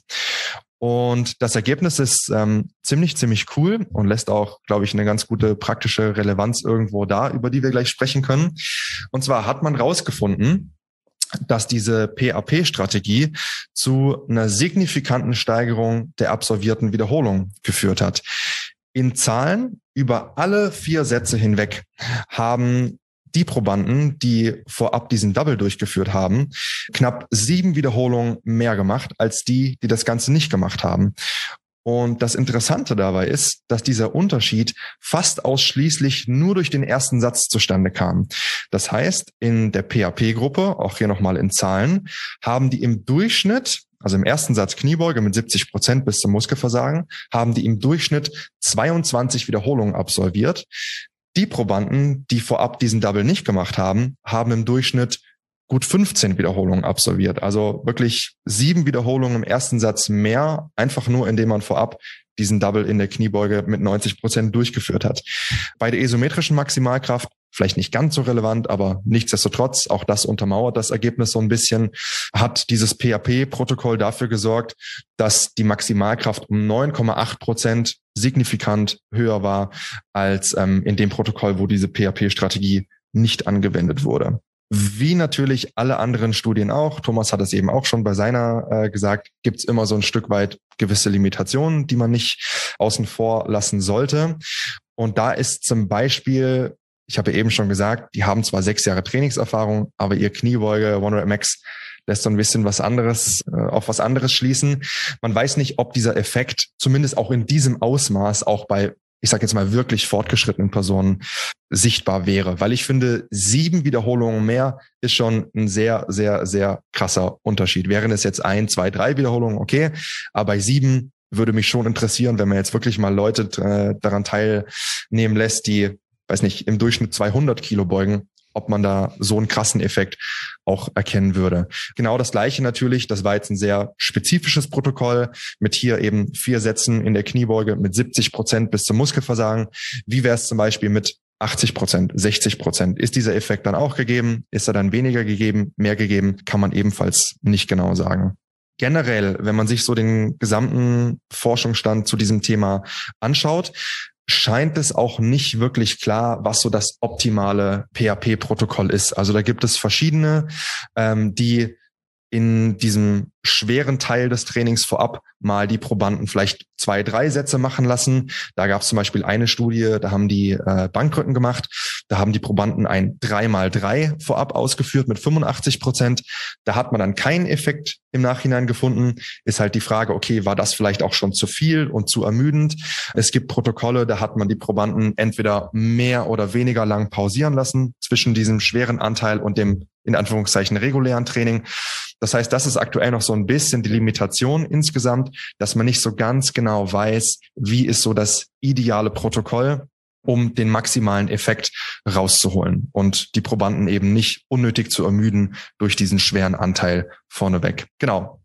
Und das Ergebnis ist ähm, ziemlich, ziemlich cool und lässt auch, glaube ich, eine ganz gute praktische Relevanz irgendwo da, über die wir gleich sprechen können. Und zwar hat man rausgefunden, dass diese PAP-Strategie zu einer signifikanten Steigerung der absolvierten Wiederholung geführt hat. In Zahlen über alle vier Sätze hinweg haben die Probanden, die vorab diesen Double durchgeführt haben, knapp sieben Wiederholungen mehr gemacht als die, die das Ganze nicht gemacht haben. Und das Interessante dabei ist, dass dieser Unterschied fast ausschließlich nur durch den ersten Satz zustande kam. Das heißt, in der PHP-Gruppe, auch hier nochmal in Zahlen, haben die im Durchschnitt also im ersten Satz Kniebeuge mit 70 Prozent bis zum Muskelversagen, haben die im Durchschnitt 22 Wiederholungen absolviert. Die Probanden, die vorab diesen Double nicht gemacht haben, haben im Durchschnitt gut 15 Wiederholungen absolviert. Also wirklich sieben Wiederholungen im ersten Satz mehr, einfach nur indem man vorab diesen Double in der Kniebeuge mit 90 Prozent durchgeführt hat. Bei der isometrischen Maximalkraft vielleicht nicht ganz so relevant, aber nichtsdestotrotz, auch das untermauert das Ergebnis so ein bisschen, hat dieses PHP-Protokoll dafür gesorgt, dass die Maximalkraft um 9,8 Prozent signifikant höher war als ähm, in dem Protokoll, wo diese PHP-Strategie nicht angewendet wurde. Wie natürlich alle anderen Studien auch, Thomas hat es eben auch schon bei seiner äh, gesagt, gibt es immer so ein Stück weit gewisse Limitationen, die man nicht außen vor lassen sollte. Und da ist zum Beispiel, ich habe eben schon gesagt, die haben zwar sechs Jahre Trainingserfahrung, aber ihr Kniebeuge One Max lässt so ein bisschen was anderes, äh, auf was anderes schließen. Man weiß nicht, ob dieser Effekt zumindest auch in diesem Ausmaß auch bei ich sage jetzt mal wirklich fortgeschrittenen Personen sichtbar wäre. Weil ich finde, sieben Wiederholungen mehr ist schon ein sehr, sehr, sehr krasser Unterschied. Wären es jetzt ein, zwei, drei Wiederholungen, okay, aber bei sieben würde mich schon interessieren, wenn man jetzt wirklich mal Leute äh, daran teilnehmen lässt, die, weiß nicht, im Durchschnitt 200 Kilo beugen, ob man da so einen krassen Effekt auch erkennen würde. Genau das gleiche natürlich, das war jetzt ein sehr spezifisches Protokoll mit hier eben vier Sätzen in der Kniebeuge mit 70 Prozent bis zum Muskelversagen. Wie wäre es zum Beispiel mit 80 Prozent, 60 Prozent. Ist dieser Effekt dann auch gegeben? Ist er dann weniger gegeben, mehr gegeben? Kann man ebenfalls nicht genau sagen. Generell, wenn man sich so den gesamten Forschungsstand zu diesem Thema anschaut, scheint es auch nicht wirklich klar, was so das optimale PHP-Protokoll ist. Also da gibt es verschiedene, ähm, die in diesem schweren Teil des Trainings vorab mal die Probanden vielleicht zwei, drei Sätze machen lassen. Da gab es zum Beispiel eine Studie, da haben die äh, Bankrücken gemacht. Da haben die Probanden ein 3x3 vorab ausgeführt mit 85 Prozent. Da hat man dann keinen Effekt im Nachhinein gefunden. Ist halt die Frage, okay, war das vielleicht auch schon zu viel und zu ermüdend? Es gibt Protokolle, da hat man die Probanden entweder mehr oder weniger lang pausieren lassen zwischen diesem schweren Anteil und dem in Anführungszeichen regulären Training. Das heißt, das ist aktuell noch so ein bisschen die Limitation insgesamt, dass man nicht so ganz genau weiß, wie ist so das ideale Protokoll, um den maximalen Effekt rauszuholen und die Probanden eben nicht unnötig zu ermüden durch diesen schweren Anteil vorneweg. Genau.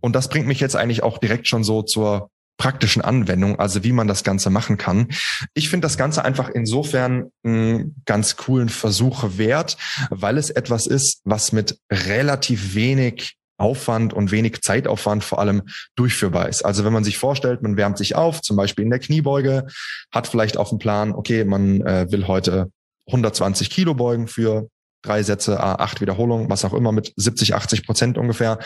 Und das bringt mich jetzt eigentlich auch direkt schon so zur praktischen Anwendung, also wie man das Ganze machen kann. Ich finde das Ganze einfach insofern einen ganz coolen Versuch wert, weil es etwas ist, was mit relativ wenig Aufwand und wenig Zeitaufwand vor allem durchführbar ist. Also wenn man sich vorstellt, man wärmt sich auf, zum Beispiel in der Kniebeuge, hat vielleicht auf dem Plan, okay, man äh, will heute 120 Kilo beugen für drei Sätze, acht Wiederholungen, was auch immer mit 70, 80 Prozent ungefähr.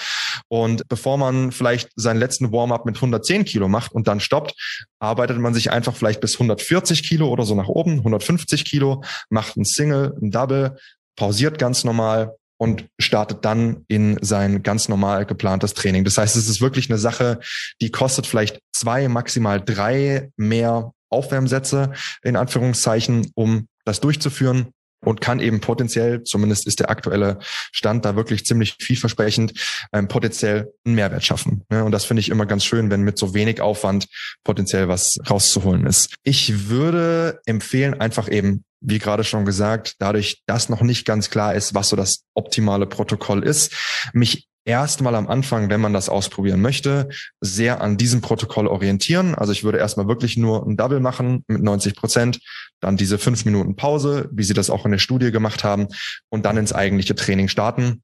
Und bevor man vielleicht seinen letzten Warm-up mit 110 Kilo macht und dann stoppt, arbeitet man sich einfach vielleicht bis 140 Kilo oder so nach oben, 150 Kilo, macht ein Single, ein Double, pausiert ganz normal und startet dann in sein ganz normal geplantes Training. Das heißt, es ist wirklich eine Sache, die kostet vielleicht zwei, maximal drei mehr Aufwärmsätze in Anführungszeichen, um das durchzuführen und kann eben potenziell, zumindest ist der aktuelle Stand da wirklich ziemlich vielversprechend, ähm, potenziell einen Mehrwert schaffen. Ja, und das finde ich immer ganz schön, wenn mit so wenig Aufwand potenziell was rauszuholen ist. Ich würde empfehlen, einfach eben wie gerade schon gesagt, dadurch, dass noch nicht ganz klar ist, was so das optimale Protokoll ist, mich erstmal am Anfang, wenn man das ausprobieren möchte, sehr an diesem Protokoll orientieren. Also ich würde erstmal wirklich nur ein Double machen mit 90 Prozent, dann diese fünf Minuten Pause, wie Sie das auch in der Studie gemacht haben, und dann ins eigentliche Training starten.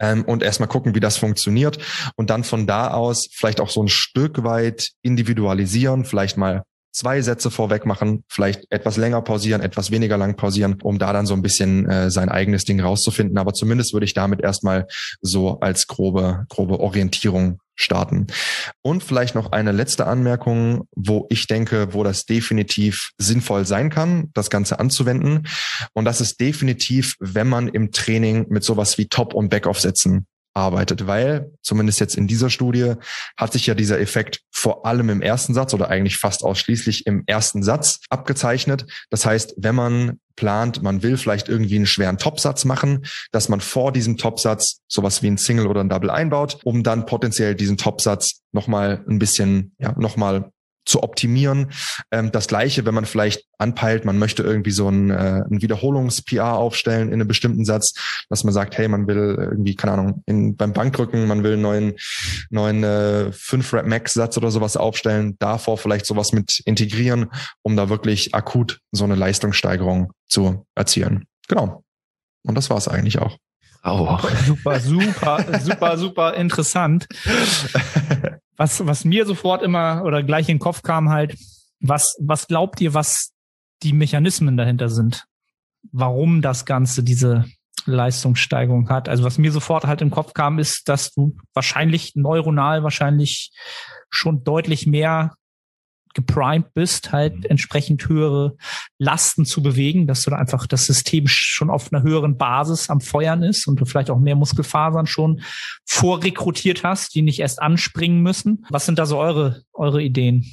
Ähm, und erstmal gucken, wie das funktioniert und dann von da aus vielleicht auch so ein Stück weit individualisieren, vielleicht mal zwei Sätze vorweg machen, vielleicht etwas länger pausieren, etwas weniger lang pausieren, um da dann so ein bisschen äh, sein eigenes Ding rauszufinden. Aber zumindest würde ich damit erstmal so als grobe, grobe Orientierung starten. Und vielleicht noch eine letzte Anmerkung, wo ich denke, wo das definitiv sinnvoll sein kann, das Ganze anzuwenden. Und das ist definitiv, wenn man im Training mit sowas wie Top- und Backoff-Sätzen arbeitet, weil zumindest jetzt in dieser Studie hat sich ja dieser Effekt vor allem im ersten Satz oder eigentlich fast ausschließlich im ersten Satz abgezeichnet. Das heißt, wenn man plant, man will vielleicht irgendwie einen schweren Topsatz machen, dass man vor diesem Topsatz sowas wie ein Single oder ein Double einbaut, um dann potenziell diesen Topsatz nochmal ein bisschen, ja, nochmal zu optimieren. Ähm, das gleiche, wenn man vielleicht anpeilt, man möchte irgendwie so ein, äh, ein Wiederholungs-PR aufstellen in einem bestimmten Satz, dass man sagt, hey, man will irgendwie, keine Ahnung, in, beim Bankdrücken, man will einen neuen, neuen äh, 5-Rap-Max-Satz oder sowas aufstellen, davor vielleicht sowas mit integrieren, um da wirklich akut so eine Leistungssteigerung zu erzielen. Genau. Und das war es eigentlich auch. Oh. Super, super, super, super interessant. Was, was mir sofort immer oder gleich in den Kopf kam halt, was, was glaubt ihr, was die Mechanismen dahinter sind? Warum das Ganze diese Leistungssteigerung hat? Also was mir sofort halt im Kopf kam, ist, dass du wahrscheinlich neuronal wahrscheinlich schon deutlich mehr geprimed bist, halt mhm. entsprechend höhere Lasten zu bewegen, dass du da einfach das System schon auf einer höheren Basis am Feuern ist und du vielleicht auch mehr Muskelfasern schon vorrekrutiert hast, die nicht erst anspringen müssen. Was sind da so eure, eure Ideen?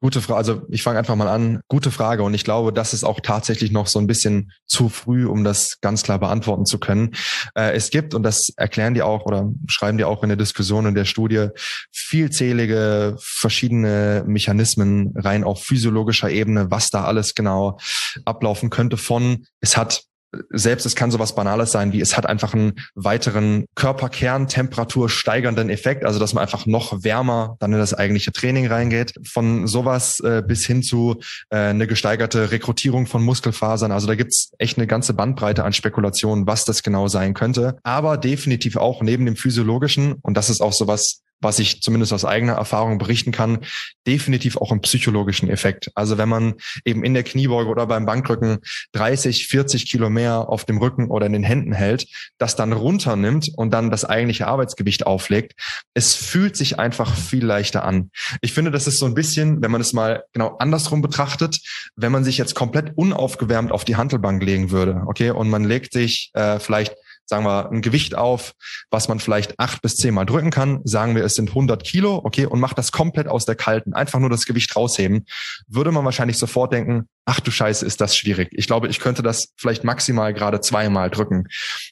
Gute Frage. Also ich fange einfach mal an. Gute Frage. Und ich glaube, das ist auch tatsächlich noch so ein bisschen zu früh, um das ganz klar beantworten zu können. Äh, es gibt, und das erklären die auch oder schreiben die auch in der Diskussion in der Studie, vielzählige verschiedene Mechanismen rein auf physiologischer Ebene, was da alles genau ablaufen könnte von, es hat selbst es kann sowas Banales sein, wie es hat einfach einen weiteren Körperkerntemperatur steigernden Effekt, also dass man einfach noch wärmer dann in das eigentliche Training reingeht. Von sowas äh, bis hin zu äh, eine gesteigerte Rekrutierung von Muskelfasern. Also da gibt's echt eine ganze Bandbreite an Spekulationen, was das genau sein könnte. Aber definitiv auch neben dem physiologischen, und das ist auch sowas, was ich zumindest aus eigener Erfahrung berichten kann, definitiv auch einen psychologischen Effekt. Also wenn man eben in der Kniebeuge oder beim Bankdrücken 30, 40 Kilo mehr auf dem Rücken oder in den Händen hält, das dann runternimmt und dann das eigentliche Arbeitsgewicht auflegt, es fühlt sich einfach viel leichter an. Ich finde, das ist so ein bisschen, wenn man es mal genau andersrum betrachtet, wenn man sich jetzt komplett unaufgewärmt auf die Handelbank legen würde, okay, und man legt sich äh, vielleicht sagen wir, ein Gewicht auf, was man vielleicht acht bis zehnmal drücken kann. Sagen wir, es sind 100 Kilo, okay, und macht das komplett aus der kalten, einfach nur das Gewicht rausheben, würde man wahrscheinlich sofort denken, ach du Scheiße, ist das schwierig. Ich glaube, ich könnte das vielleicht maximal gerade zweimal drücken.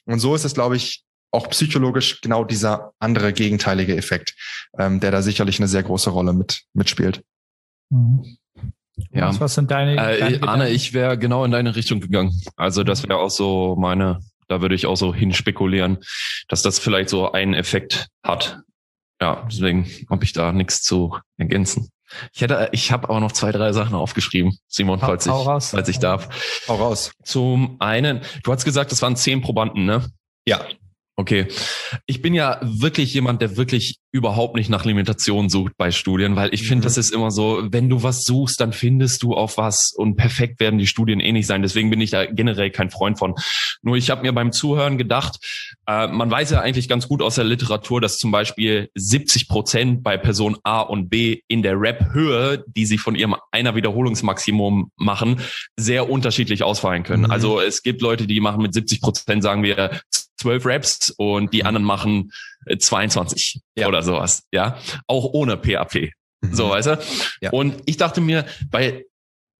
Und so ist es, glaube ich, auch psychologisch genau dieser andere gegenteilige Effekt, ähm, der da sicherlich eine sehr große Rolle mit mitspielt. Mhm. Ja. Was sind deine, äh, deine Arne, ich wäre genau in deine Richtung gegangen. Also das wäre auch so meine da würde ich auch so hinspekulieren, dass das vielleicht so einen Effekt hat. Ja, deswegen habe ich da nichts zu ergänzen. Ich hätte, ich habe auch noch zwei, drei Sachen aufgeschrieben, Simon, falls ich, falls ich darf. Hau raus. Zum einen, du hast gesagt, es waren zehn Probanden, ne? Ja. Okay. Ich bin ja wirklich jemand, der wirklich überhaupt nicht nach Limitation sucht bei Studien, weil ich mhm. finde, das ist immer so, wenn du was suchst, dann findest du auch was und perfekt werden die Studien eh nicht sein. Deswegen bin ich da generell kein Freund von. Nur ich habe mir beim Zuhören gedacht, äh, man weiß ja eigentlich ganz gut aus der Literatur, dass zum Beispiel 70 Prozent bei Person A und B in der Rap-Höhe, die sie von ihrem einer Wiederholungsmaximum machen, sehr unterschiedlich ausfallen können. Mhm. Also es gibt Leute, die machen mit 70 Prozent, sagen wir, 12 Raps und die mhm. anderen machen 22 äh, ja. oder sowas, ja, auch ohne PAP. Mhm. So, weißt du? Ja. Und ich dachte mir, weil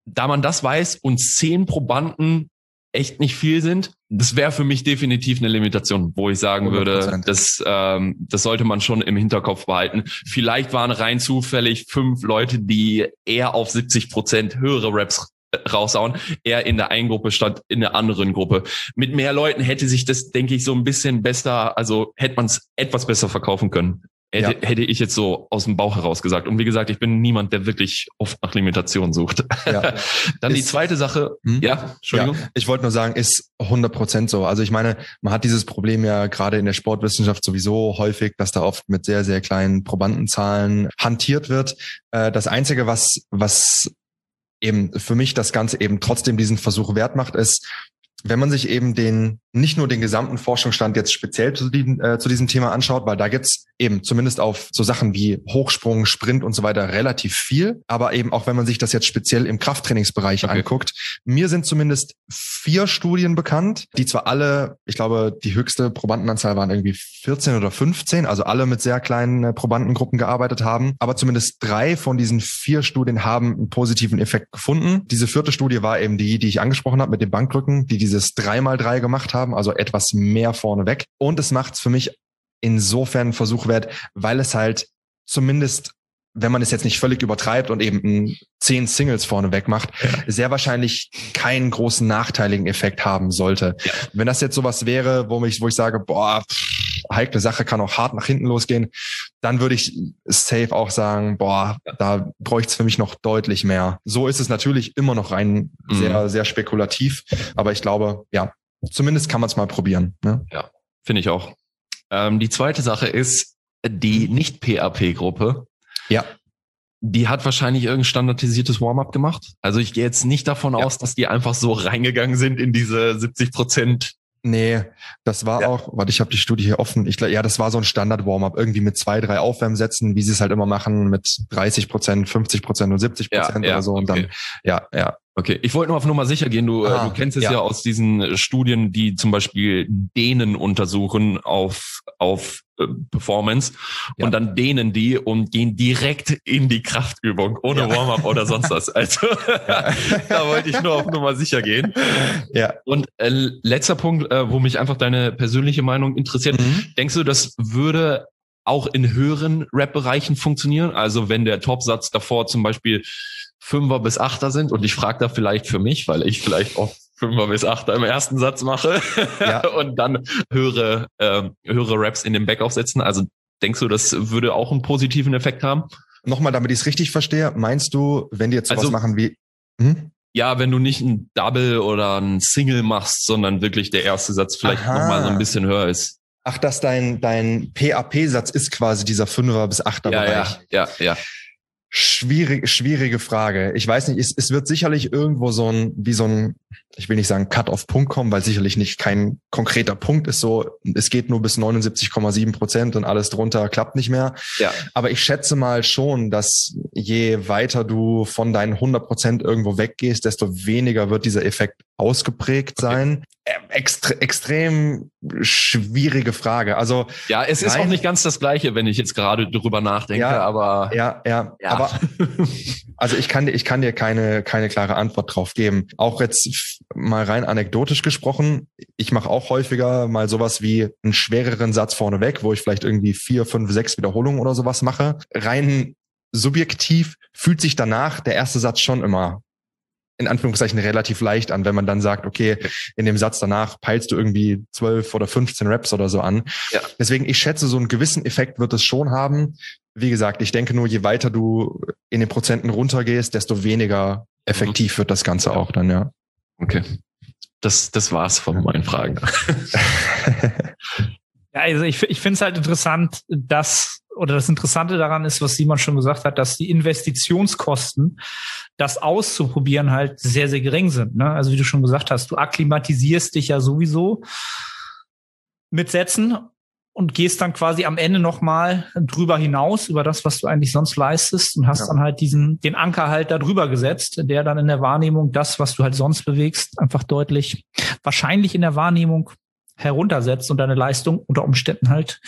da man das weiß und zehn Probanden echt nicht viel sind, das wäre für mich definitiv eine Limitation, wo ich sagen 100%. würde, das, ähm, das sollte man schon im Hinterkopf behalten. Vielleicht waren rein zufällig fünf Leute, die eher auf 70 Prozent höhere Raps raushauen, er in der einen Gruppe statt in der anderen Gruppe. Mit mehr Leuten hätte sich das, denke ich, so ein bisschen besser, also hätte man es etwas besser verkaufen können. Hätte, ja. hätte ich jetzt so aus dem Bauch heraus gesagt. Und wie gesagt, ich bin niemand, der wirklich oft nach Limitation sucht. Ja. Dann ist, die zweite Sache. Hm? Ja, Entschuldigung. Ja, ich wollte nur sagen, ist 100 Prozent so. Also ich meine, man hat dieses Problem ja gerade in der Sportwissenschaft sowieso häufig, dass da oft mit sehr, sehr kleinen Probandenzahlen hantiert wird. Äh, das Einzige, was, was eben für mich das Ganze eben trotzdem diesen Versuch wert macht, ist, wenn man sich eben den nicht nur den gesamten Forschungsstand jetzt speziell zu, die, äh, zu diesem Thema anschaut, weil da gibt's eben zumindest auf so Sachen wie Hochsprung, Sprint und so weiter relativ viel. Aber eben auch wenn man sich das jetzt speziell im Krafttrainingsbereich okay. anguckt, mir sind zumindest vier Studien bekannt, die zwar alle, ich glaube, die höchste Probandenanzahl waren irgendwie 14 oder 15, also alle mit sehr kleinen äh, Probandengruppen gearbeitet haben. Aber zumindest drei von diesen vier Studien haben einen positiven Effekt gefunden. Diese vierte Studie war eben die, die ich angesprochen habe mit dem Bankdrücken, die dieses 3x3 gemacht haben, also etwas mehr vorneweg. Und es macht es für mich insofern einen Versuch wert, weil es halt zumindest wenn man es jetzt nicht völlig übertreibt und eben zehn Singles vorneweg macht, ja. sehr wahrscheinlich keinen großen nachteiligen Effekt haben sollte. Ja. Wenn das jetzt sowas wäre, wo ich, wo ich sage, boah, pff, heikle Sache kann auch hart nach hinten losgehen, dann würde ich safe auch sagen, boah, da bräuchte es für mich noch deutlich mehr. So ist es natürlich immer noch rein mhm. sehr, sehr spekulativ, aber ich glaube, ja, zumindest kann man es mal probieren. Ne? Ja, finde ich auch. Ähm, die zweite Sache ist die Nicht-PAP-Gruppe. Ja. Die hat wahrscheinlich irgendein standardisiertes Warm-up gemacht. Also ich gehe jetzt nicht davon ja. aus, dass die einfach so reingegangen sind in diese 70 Prozent Nee, das war ja. auch, warte, ich habe die Studie hier offen. Ich ja, das war so ein Standard-Warm-up, irgendwie mit zwei, drei Aufwärmsätzen, wie sie es halt immer machen, mit 30 Prozent, 50 Prozent und 70 Prozent ja, oder so. Und okay. dann, ja, ja, Okay, ich wollte nur auf Nummer sicher gehen. Du, ah, du kennst es ja. ja. aus diesen Studien, die zum Beispiel Dehnen untersuchen auf, auf äh, Performance ja. und dann dehnen die und gehen direkt in die Kraftübung ohne ja. Warm-up oder sonst was. Also da wollte ich nur auf Nummer sicher gehen. Ja. Und äh, letzter Punkt, äh, wo mich einfach deine persönliche Meinung interessiert. Mhm. Denkst du, das würde auch in höheren Rap-Bereichen funktionieren? Also wenn der Topsatz davor zum Beispiel Fünfer bis Achter sind und ich frage da vielleicht für mich, weil ich vielleicht auch Fünfer bis Achter im ersten Satz mache ja. und dann höhere, äh, höhere Raps in den Backoff setzen. Also denkst du, das würde auch einen positiven Effekt haben? Nochmal, damit ich es richtig verstehe, meinst du, wenn die jetzt sowas also, machen wie hm? Ja, wenn du nicht ein Double oder ein Single machst, sondern wirklich der erste Satz vielleicht nochmal so ein bisschen höher ist. Ach, dass dein, dein PAP-Satz ist quasi dieser Fünfer bis Achter ja, Bereich. Ja, ja, ja. Schwierig, schwierige Frage. Ich weiß nicht, es, es wird sicherlich irgendwo so ein, wie so ein, ich will nicht sagen Cut-off-Punkt kommen, weil sicherlich nicht kein konkreter Punkt ist so, es geht nur bis 79,7 Prozent und alles drunter klappt nicht mehr. Ja. Aber ich schätze mal schon, dass je weiter du von deinen 100 Prozent irgendwo weggehst, desto weniger wird dieser Effekt ausgeprägt okay. sein. Extre extrem schwierige Frage. Also ja, es ist auch nicht ganz das Gleiche, wenn ich jetzt gerade drüber nachdenke. Ja, aber ja, ja, ja. aber also ich kann dir, ich kann dir keine keine klare Antwort drauf geben. Auch jetzt mal rein anekdotisch gesprochen. Ich mache auch häufiger mal sowas wie einen schwereren Satz vorneweg, wo ich vielleicht irgendwie vier, fünf, sechs Wiederholungen oder sowas mache. Rein subjektiv fühlt sich danach der erste Satz schon immer in Anführungszeichen relativ leicht an, wenn man dann sagt, okay, in dem Satz danach peilst du irgendwie zwölf oder 15 Raps oder so an. Ja. Deswegen, ich schätze, so einen gewissen Effekt wird es schon haben. Wie gesagt, ich denke nur, je weiter du in den Prozenten runtergehst, desto weniger effektiv wird das Ganze auch dann, ja. Okay. Das, das war's von meinen Fragen. ja, also ich, ich finde es halt interessant, dass oder das Interessante daran ist, was Simon schon gesagt hat, dass die Investitionskosten, das auszuprobieren, halt sehr, sehr gering sind. Ne? Also wie du schon gesagt hast, du akklimatisierst dich ja sowieso mit Sätzen und gehst dann quasi am Ende nochmal drüber hinaus über das, was du eigentlich sonst leistest und hast ja. dann halt diesen, den Anker halt da drüber gesetzt, der dann in der Wahrnehmung das, was du halt sonst bewegst, einfach deutlich, wahrscheinlich in der Wahrnehmung heruntersetzt und deine Leistung unter Umständen halt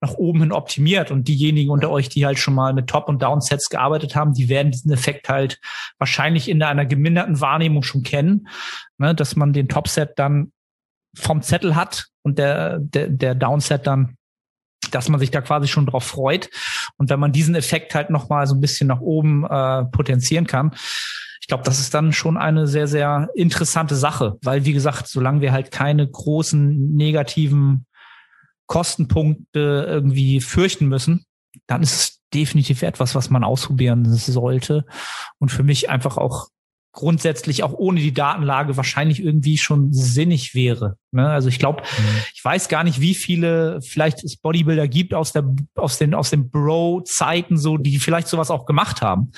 nach oben hin optimiert. Und diejenigen unter euch, die halt schon mal mit Top- und Downsets gearbeitet haben, die werden diesen Effekt halt wahrscheinlich in einer geminderten Wahrnehmung schon kennen, ne, dass man den Topset dann vom Zettel hat und der, der, der Downset dann dass man sich da quasi schon drauf freut. Und wenn man diesen Effekt halt nochmal so ein bisschen nach oben äh, potenzieren kann, ich glaube, das ist dann schon eine sehr, sehr interessante Sache, weil, wie gesagt, solange wir halt keine großen negativen Kostenpunkte irgendwie fürchten müssen, dann ist es definitiv etwas, was man ausprobieren sollte und für mich einfach auch grundsätzlich auch ohne die Datenlage wahrscheinlich irgendwie schon sinnig wäre. Ne? Also ich glaube, mhm. ich weiß gar nicht, wie viele vielleicht es Bodybuilder gibt aus der aus den aus den Bro-Zeiten so, die vielleicht sowas auch gemacht haben,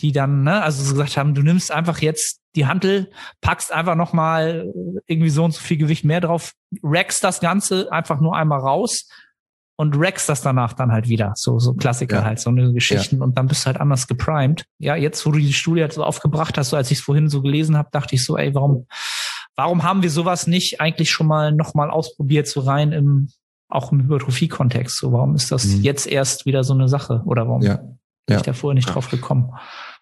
die dann, ne, also so gesagt haben, du nimmst einfach jetzt die Hantel, packst einfach nochmal irgendwie so und so viel Gewicht mehr drauf, rackst das Ganze einfach nur einmal raus und rackst das danach dann halt wieder. So, so Klassiker ja. halt, so eine Geschichten ja. und dann bist du halt anders geprimed. Ja, jetzt, wo du die Studie halt so aufgebracht hast, so als ich es vorhin so gelesen habe, dachte ich so, ey, warum, warum haben wir sowas nicht eigentlich schon mal nochmal ausprobiert, so rein im, auch im Hypertrophie-Kontext? So, warum ist das mhm. jetzt erst wieder so eine Sache? Oder warum ja. bin ich da vorher nicht drauf gekommen?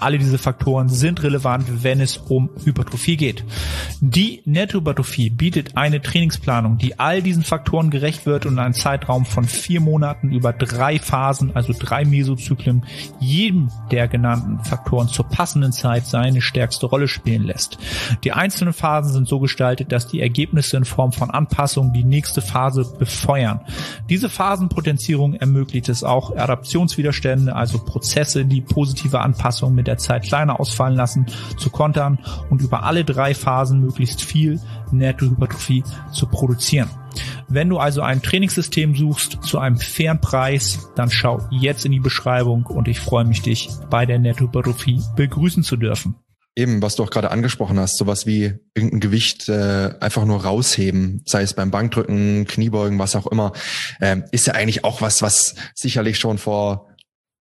alle diese Faktoren sind relevant, wenn es um Hypertrophie geht. Die Nettohypertrophie bietet eine Trainingsplanung, die all diesen Faktoren gerecht wird und einen Zeitraum von vier Monaten über drei Phasen, also drei Mesozyklen, jedem der genannten Faktoren zur passenden Zeit seine stärkste Rolle spielen lässt. Die einzelnen Phasen sind so gestaltet, dass die Ergebnisse in Form von Anpassungen die nächste Phase befeuern. Diese Phasenpotenzierung ermöglicht es auch, Adaptionswiderstände, also Prozesse, die positive Anpassung mit der Zeit kleiner ausfallen lassen, zu kontern und über alle drei Phasen möglichst viel Nettohypertrophie zu produzieren. Wenn du also ein Trainingssystem suchst zu einem fairen Preis, dann schau jetzt in die Beschreibung und ich freue mich, dich bei der Nettohypertrophie begrüßen zu dürfen. Eben, was du auch gerade angesprochen hast, sowas wie irgendein Gewicht äh, einfach nur rausheben, sei es beim Bankdrücken, Kniebeugen, was auch immer, äh, ist ja eigentlich auch was, was sicherlich schon vor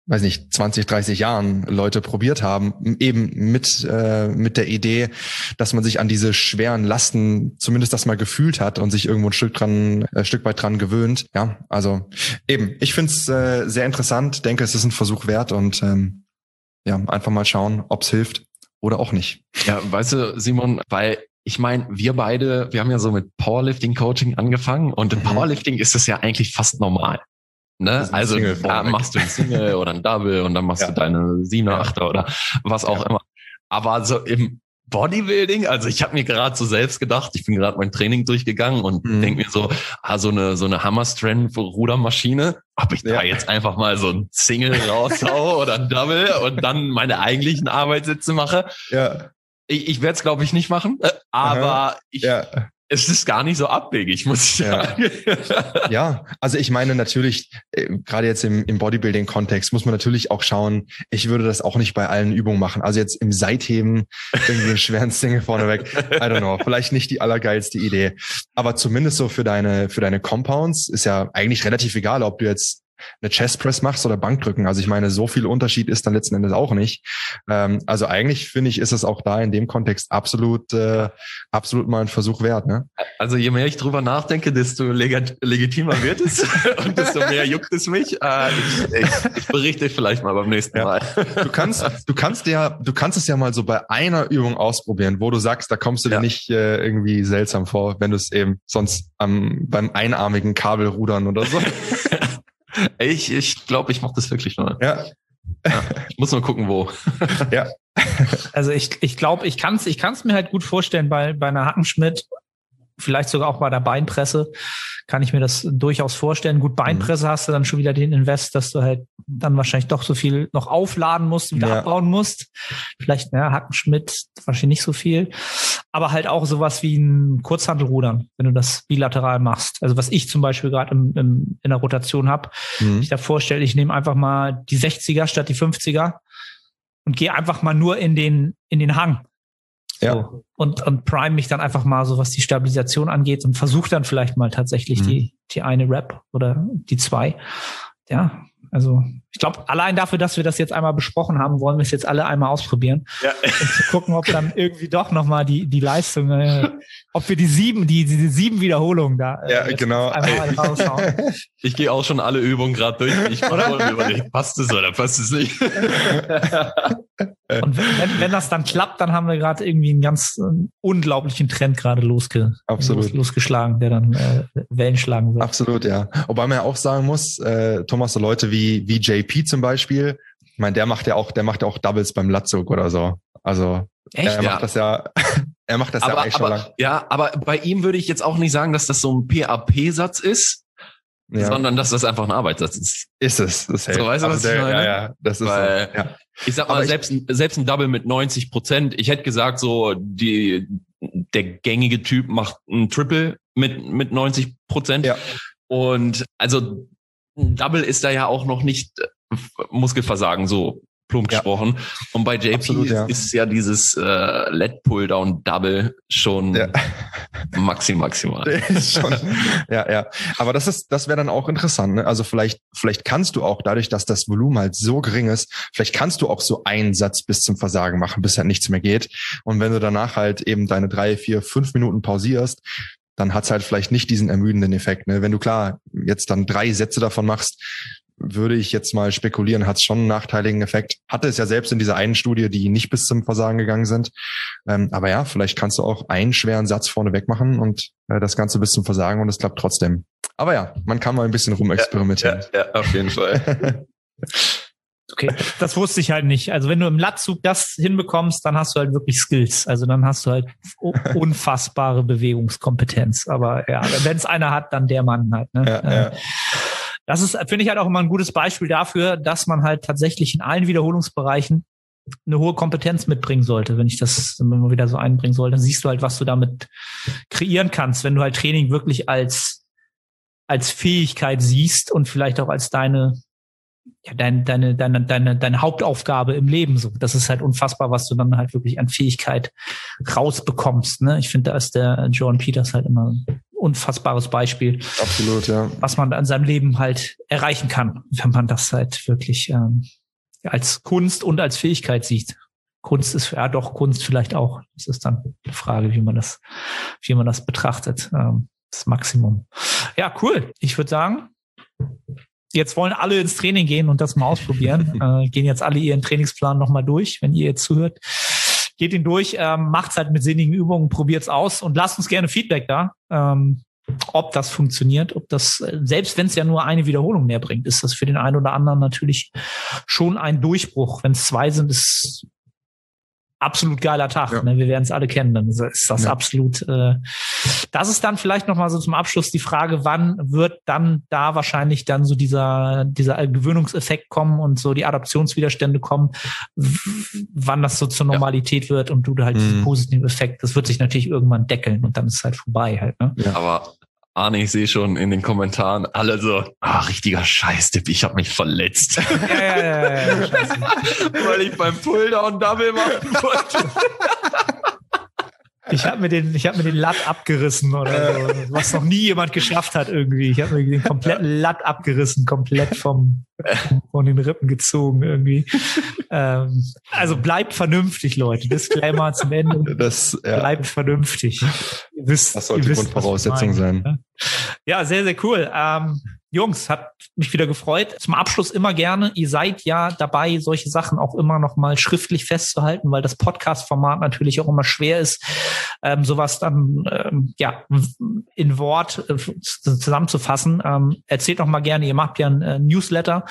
weiß nicht, 20, 30 Jahren Leute probiert haben, eben mit, äh, mit der Idee, dass man sich an diese schweren Lasten zumindest das mal gefühlt hat und sich irgendwo ein Stück dran, äh, Stück weit dran gewöhnt. Ja, also eben, ich finde es äh, sehr interessant, denke, es ist ein Versuch wert und ähm, ja, einfach mal schauen, ob es hilft oder auch nicht. Ja, weißt du, Simon, weil ich meine, wir beide, wir haben ja so mit Powerlifting-Coaching angefangen und im mhm. Powerlifting ist es ja eigentlich fast normal. Ne? Also da machst du ein Single oder ein Double und dann machst ja. du deine Siebener, Achter oder was auch immer. Aber so im Bodybuilding, also ich habe mir gerade so selbst gedacht, ich bin gerade mein Training durchgegangen und mhm. denke mir so, ah, so eine so eine Hammer Strength Rudermaschine, ob ich ja. da jetzt einfach mal so ein Single raushaue oder ein Double und dann meine eigentlichen Arbeitssitze mache. Ja. Ich, ich werde es glaube ich nicht machen, äh, aber Aha. ich ja es ist gar nicht so abwegig, muss ich sagen. Ja, ja also ich meine natürlich, äh, gerade jetzt im, im Bodybuilding-Kontext muss man natürlich auch schauen, ich würde das auch nicht bei allen Übungen machen. Also jetzt im Seitheben irgendwie einen schweren Single vorneweg. I don't know, vielleicht nicht die allergeilste Idee. Aber zumindest so für deine, für deine Compounds ist ja eigentlich relativ egal, ob du jetzt eine Chest Press machst oder Bankdrücken. Also ich meine, so viel Unterschied ist dann letzten Endes auch nicht. Ähm, also eigentlich finde ich, ist es auch da in dem Kontext absolut, äh, absolut mal ein Versuch wert. Ne? Also je mehr ich drüber nachdenke, desto leg legitimer wird es und desto mehr juckt es mich. Äh, ich, ich, ich, berichte vielleicht mal beim nächsten ja. Mal. Du kannst, du kannst ja, du kannst es ja mal so bei einer Übung ausprobieren, wo du sagst, da kommst du ja. dir nicht äh, irgendwie seltsam vor, wenn du es eben sonst am, beim einarmigen Kabelrudern oder so. Ich, ich glaube, ich mache das wirklich nur. Ja. ja. Ich muss nur gucken, wo. ja. Also ich, ich glaube, ich kann es ich kann's mir halt gut vorstellen bei, bei einer Hackenschmidt, vielleicht sogar auch bei der Beinpresse, kann ich mir das durchaus vorstellen. Gut, Beinpresse mhm. hast du dann schon wieder den Invest, dass du halt dann wahrscheinlich doch so viel noch aufladen musst, wieder ja. abbauen musst. Vielleicht, ja, Hackenschmidt wahrscheinlich nicht so viel. Aber halt auch sowas wie ein Kurzhandelrudern, wenn du das bilateral machst. Also was ich zum Beispiel gerade im, im, in der Rotation habe, mhm. ich da vorstelle, ich nehme einfach mal die 60er statt die 50er und gehe einfach mal nur in den, in den Hang. Ja. So. Und, und prime mich dann einfach mal so, was die Stabilisation angeht und versuche dann vielleicht mal tatsächlich mhm. die, die eine Rap oder die zwei. Ja, also ich glaube, allein dafür, dass wir das jetzt einmal besprochen haben, wollen wir es jetzt alle einmal ausprobieren. Ja. Um zu gucken, ob dann irgendwie doch nochmal die, die Leistung, äh, ob wir die sieben, die, die sieben Wiederholungen da äh, ja, genau. einmal raushauen. Ich gehe auch schon alle Übungen gerade durch. Ich überlege, passt es oder passt es nicht? Und wenn, wenn das dann klappt, dann haben wir gerade irgendwie einen ganz äh, unglaublichen Trend gerade losge Los, losgeschlagen, der dann äh, Wellen schlagen wird. Absolut, ja. Wobei man ja auch sagen muss, äh, Thomas, so Leute wie, wie JP zum Beispiel, ich meine, der macht ja auch, der macht ja auch Doubles beim Latzug oder so. Also Echt? er macht ja. das ja, er macht das aber, ja eigentlich aber, schon lang. Ja, aber bei ihm würde ich jetzt auch nicht sagen, dass das so ein PAP-Satz ist. Ja. sondern dass das einfach ein Arbeitssatz ist. Ist es. Das so weißt du, was also ich meine? Ja, ja, das ist Weil, so. ja. Ich sag mal, selbst, ich, selbst ein Double mit 90 Prozent, ich hätte gesagt, so die, der gängige Typ macht ein Triple mit, mit 90 Prozent. Ja. Und also ein Double ist da ja auch noch nicht Muskelversagen so plump ja. gesprochen. Und bei JP Absolut, ja. ist ja dieses äh, Let Pulldown Double schon ja. maxim maximal. schon, ja, ja. Aber das ist, das wäre dann auch interessant. Ne? Also vielleicht, vielleicht kannst du auch dadurch, dass das Volumen halt so gering ist, vielleicht kannst du auch so einen Satz bis zum Versagen machen, bis halt nichts mehr geht. Und wenn du danach halt eben deine drei, vier, fünf Minuten pausierst, dann hat's halt vielleicht nicht diesen ermüdenden Effekt. Ne? Wenn du klar jetzt dann drei Sätze davon machst, würde ich jetzt mal spekulieren, hat es schon einen nachteiligen Effekt. Hatte es ja selbst in dieser einen Studie, die nicht bis zum Versagen gegangen sind. Ähm, aber ja, vielleicht kannst du auch einen schweren Satz vorne wegmachen und äh, das Ganze bis zum Versagen und es klappt trotzdem. Aber ja, man kann mal ein bisschen rumexperimentieren. Ja, ja, ja auf jeden Fall. Okay, das wusste ich halt nicht. Also wenn du im Latzug das hinbekommst, dann hast du halt wirklich Skills. Also dann hast du halt unfassbare Bewegungskompetenz. Aber ja, wenn es einer hat, dann der Mann halt. Ne? Ja, ja. Das ist, finde ich halt auch immer ein gutes Beispiel dafür, dass man halt tatsächlich in allen Wiederholungsbereichen eine hohe Kompetenz mitbringen sollte. Wenn ich das immer wieder so einbringen soll, dann siehst du halt, was du damit kreieren kannst, wenn du halt Training wirklich als, als Fähigkeit siehst und vielleicht auch als deine, ja, deine, deine, deine, deine, deine Hauptaufgabe im Leben. So, das ist halt unfassbar, was du dann halt wirklich an Fähigkeit rausbekommst. Ne? Ich finde, da ist der John Peters halt immer unfassbares Beispiel. Absolut, ja. Was man an seinem Leben halt erreichen kann, wenn man das halt wirklich ähm, als Kunst und als Fähigkeit sieht. Kunst ist ja doch Kunst vielleicht auch. Das ist dann die Frage, wie man das, wie man das betrachtet. Ähm, das Maximum. Ja, cool. Ich würde sagen, jetzt wollen alle ins Training gehen und das mal ausprobieren. äh, gehen jetzt alle ihren Trainingsplan nochmal durch, wenn ihr jetzt zuhört geht ihn durch, ähm, macht's halt mit sinnigen Übungen, probiert's aus und lasst uns gerne Feedback da. Ähm, ob das funktioniert, ob das, äh, selbst wenn es ja nur eine Wiederholung mehr bringt, ist das für den einen oder anderen natürlich schon ein Durchbruch. Wenn es zwei sind, ist absolut geiler Tag. Ja. Ne? Wir werden es alle kennen. Dann ist das ja. absolut. Äh, das ist dann vielleicht noch mal so zum Abschluss die Frage, wann wird dann da wahrscheinlich dann so dieser dieser Gewöhnungseffekt kommen und so die Adaptionswiderstände kommen, wann das so zur Normalität ja. wird und du halt mhm. diesen positiven Effekt. Das wird sich natürlich irgendwann deckeln und dann ist es halt vorbei halt. Ne? Ja. Aber Arne, ich sehe schon in den Kommentaren alle so, ah, richtiger Scheißtipp, ich habe mich verletzt. Ja, ja, ja, Weil ich beim Pulldown Double machen wollte. Ich habe mir den, ich habe mir den Latt abgerissen oder so, was noch nie jemand geschafft hat irgendwie. Ich habe mir den kompletten Latt abgerissen, komplett vom von den Rippen gezogen irgendwie. ähm, also bleibt vernünftig, Leute. Disclaimer zum Ende. Das ja. bleibt vernünftig. Ihr wisst, das sollte die Grundvoraussetzung sein. Ne? Ja, sehr, sehr cool. Ähm, Jungs, hat mich wieder gefreut. Zum Abschluss immer gerne. Ihr seid ja dabei, solche Sachen auch immer noch mal schriftlich festzuhalten, weil das Podcast-Format natürlich auch immer schwer ist, ähm, sowas dann ähm, ja in Wort äh, zusammenzufassen. Ähm, erzählt doch mal gerne. Ihr macht ja einen äh, Newsletter,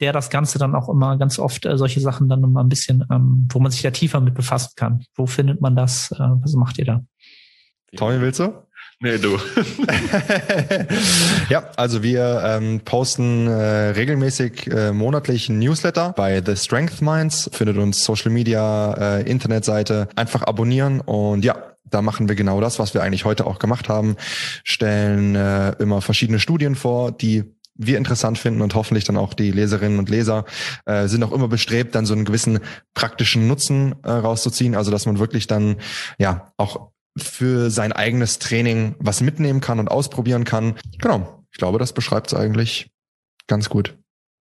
der das Ganze dann auch immer ganz oft äh, solche Sachen dann immer ein bisschen, ähm, wo man sich da tiefer mit befassen kann. Wo findet man das? Äh, was macht ihr da? Tommy, willst du? Nee, du. ja, also wir ähm, posten äh, regelmäßig äh, monatlich ein Newsletter bei The Strength Minds. Findet uns Social Media, äh, Internetseite. Einfach abonnieren und ja, da machen wir genau das, was wir eigentlich heute auch gemacht haben. Stellen äh, immer verschiedene Studien vor, die wir interessant finden und hoffentlich dann auch die Leserinnen und Leser äh, sind auch immer bestrebt, dann so einen gewissen praktischen Nutzen äh, rauszuziehen. Also dass man wirklich dann ja auch für sein eigenes Training was mitnehmen kann und ausprobieren kann. Genau. Ich glaube, das beschreibt es eigentlich ganz gut.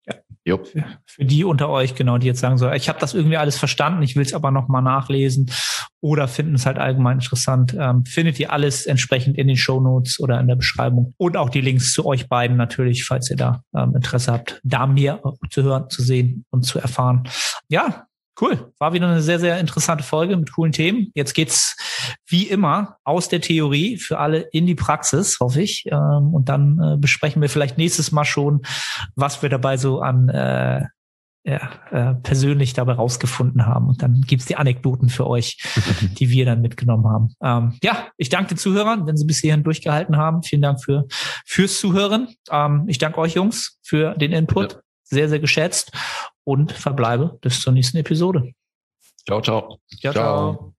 Ja. Jupp. Für die unter euch, genau, die jetzt sagen so, ich habe das irgendwie alles verstanden, ich will es aber nochmal nachlesen oder finden es halt allgemein interessant, ähm, findet ihr alles entsprechend in den Show Notes oder in der Beschreibung und auch die Links zu euch beiden natürlich, falls ihr da ähm, Interesse habt, da mehr zu hören, zu sehen und zu erfahren. Ja, Cool. War wieder eine sehr, sehr interessante Folge mit coolen Themen. Jetzt geht's wie immer aus der Theorie für alle in die Praxis, hoffe ich. Ähm, und dann äh, besprechen wir vielleicht nächstes Mal schon, was wir dabei so an äh, ja, äh, persönlich dabei rausgefunden haben. Und dann gibt's die Anekdoten für euch, die wir dann mitgenommen haben. Ähm, ja, ich danke den Zuhörern, wenn sie bis hierhin durchgehalten haben. Vielen Dank für fürs Zuhören. Ähm, ich danke euch Jungs für den Input. Bitte. Sehr, sehr geschätzt und verbleibe bis zur nächsten Episode. Ciao, ciao. ciao. ciao.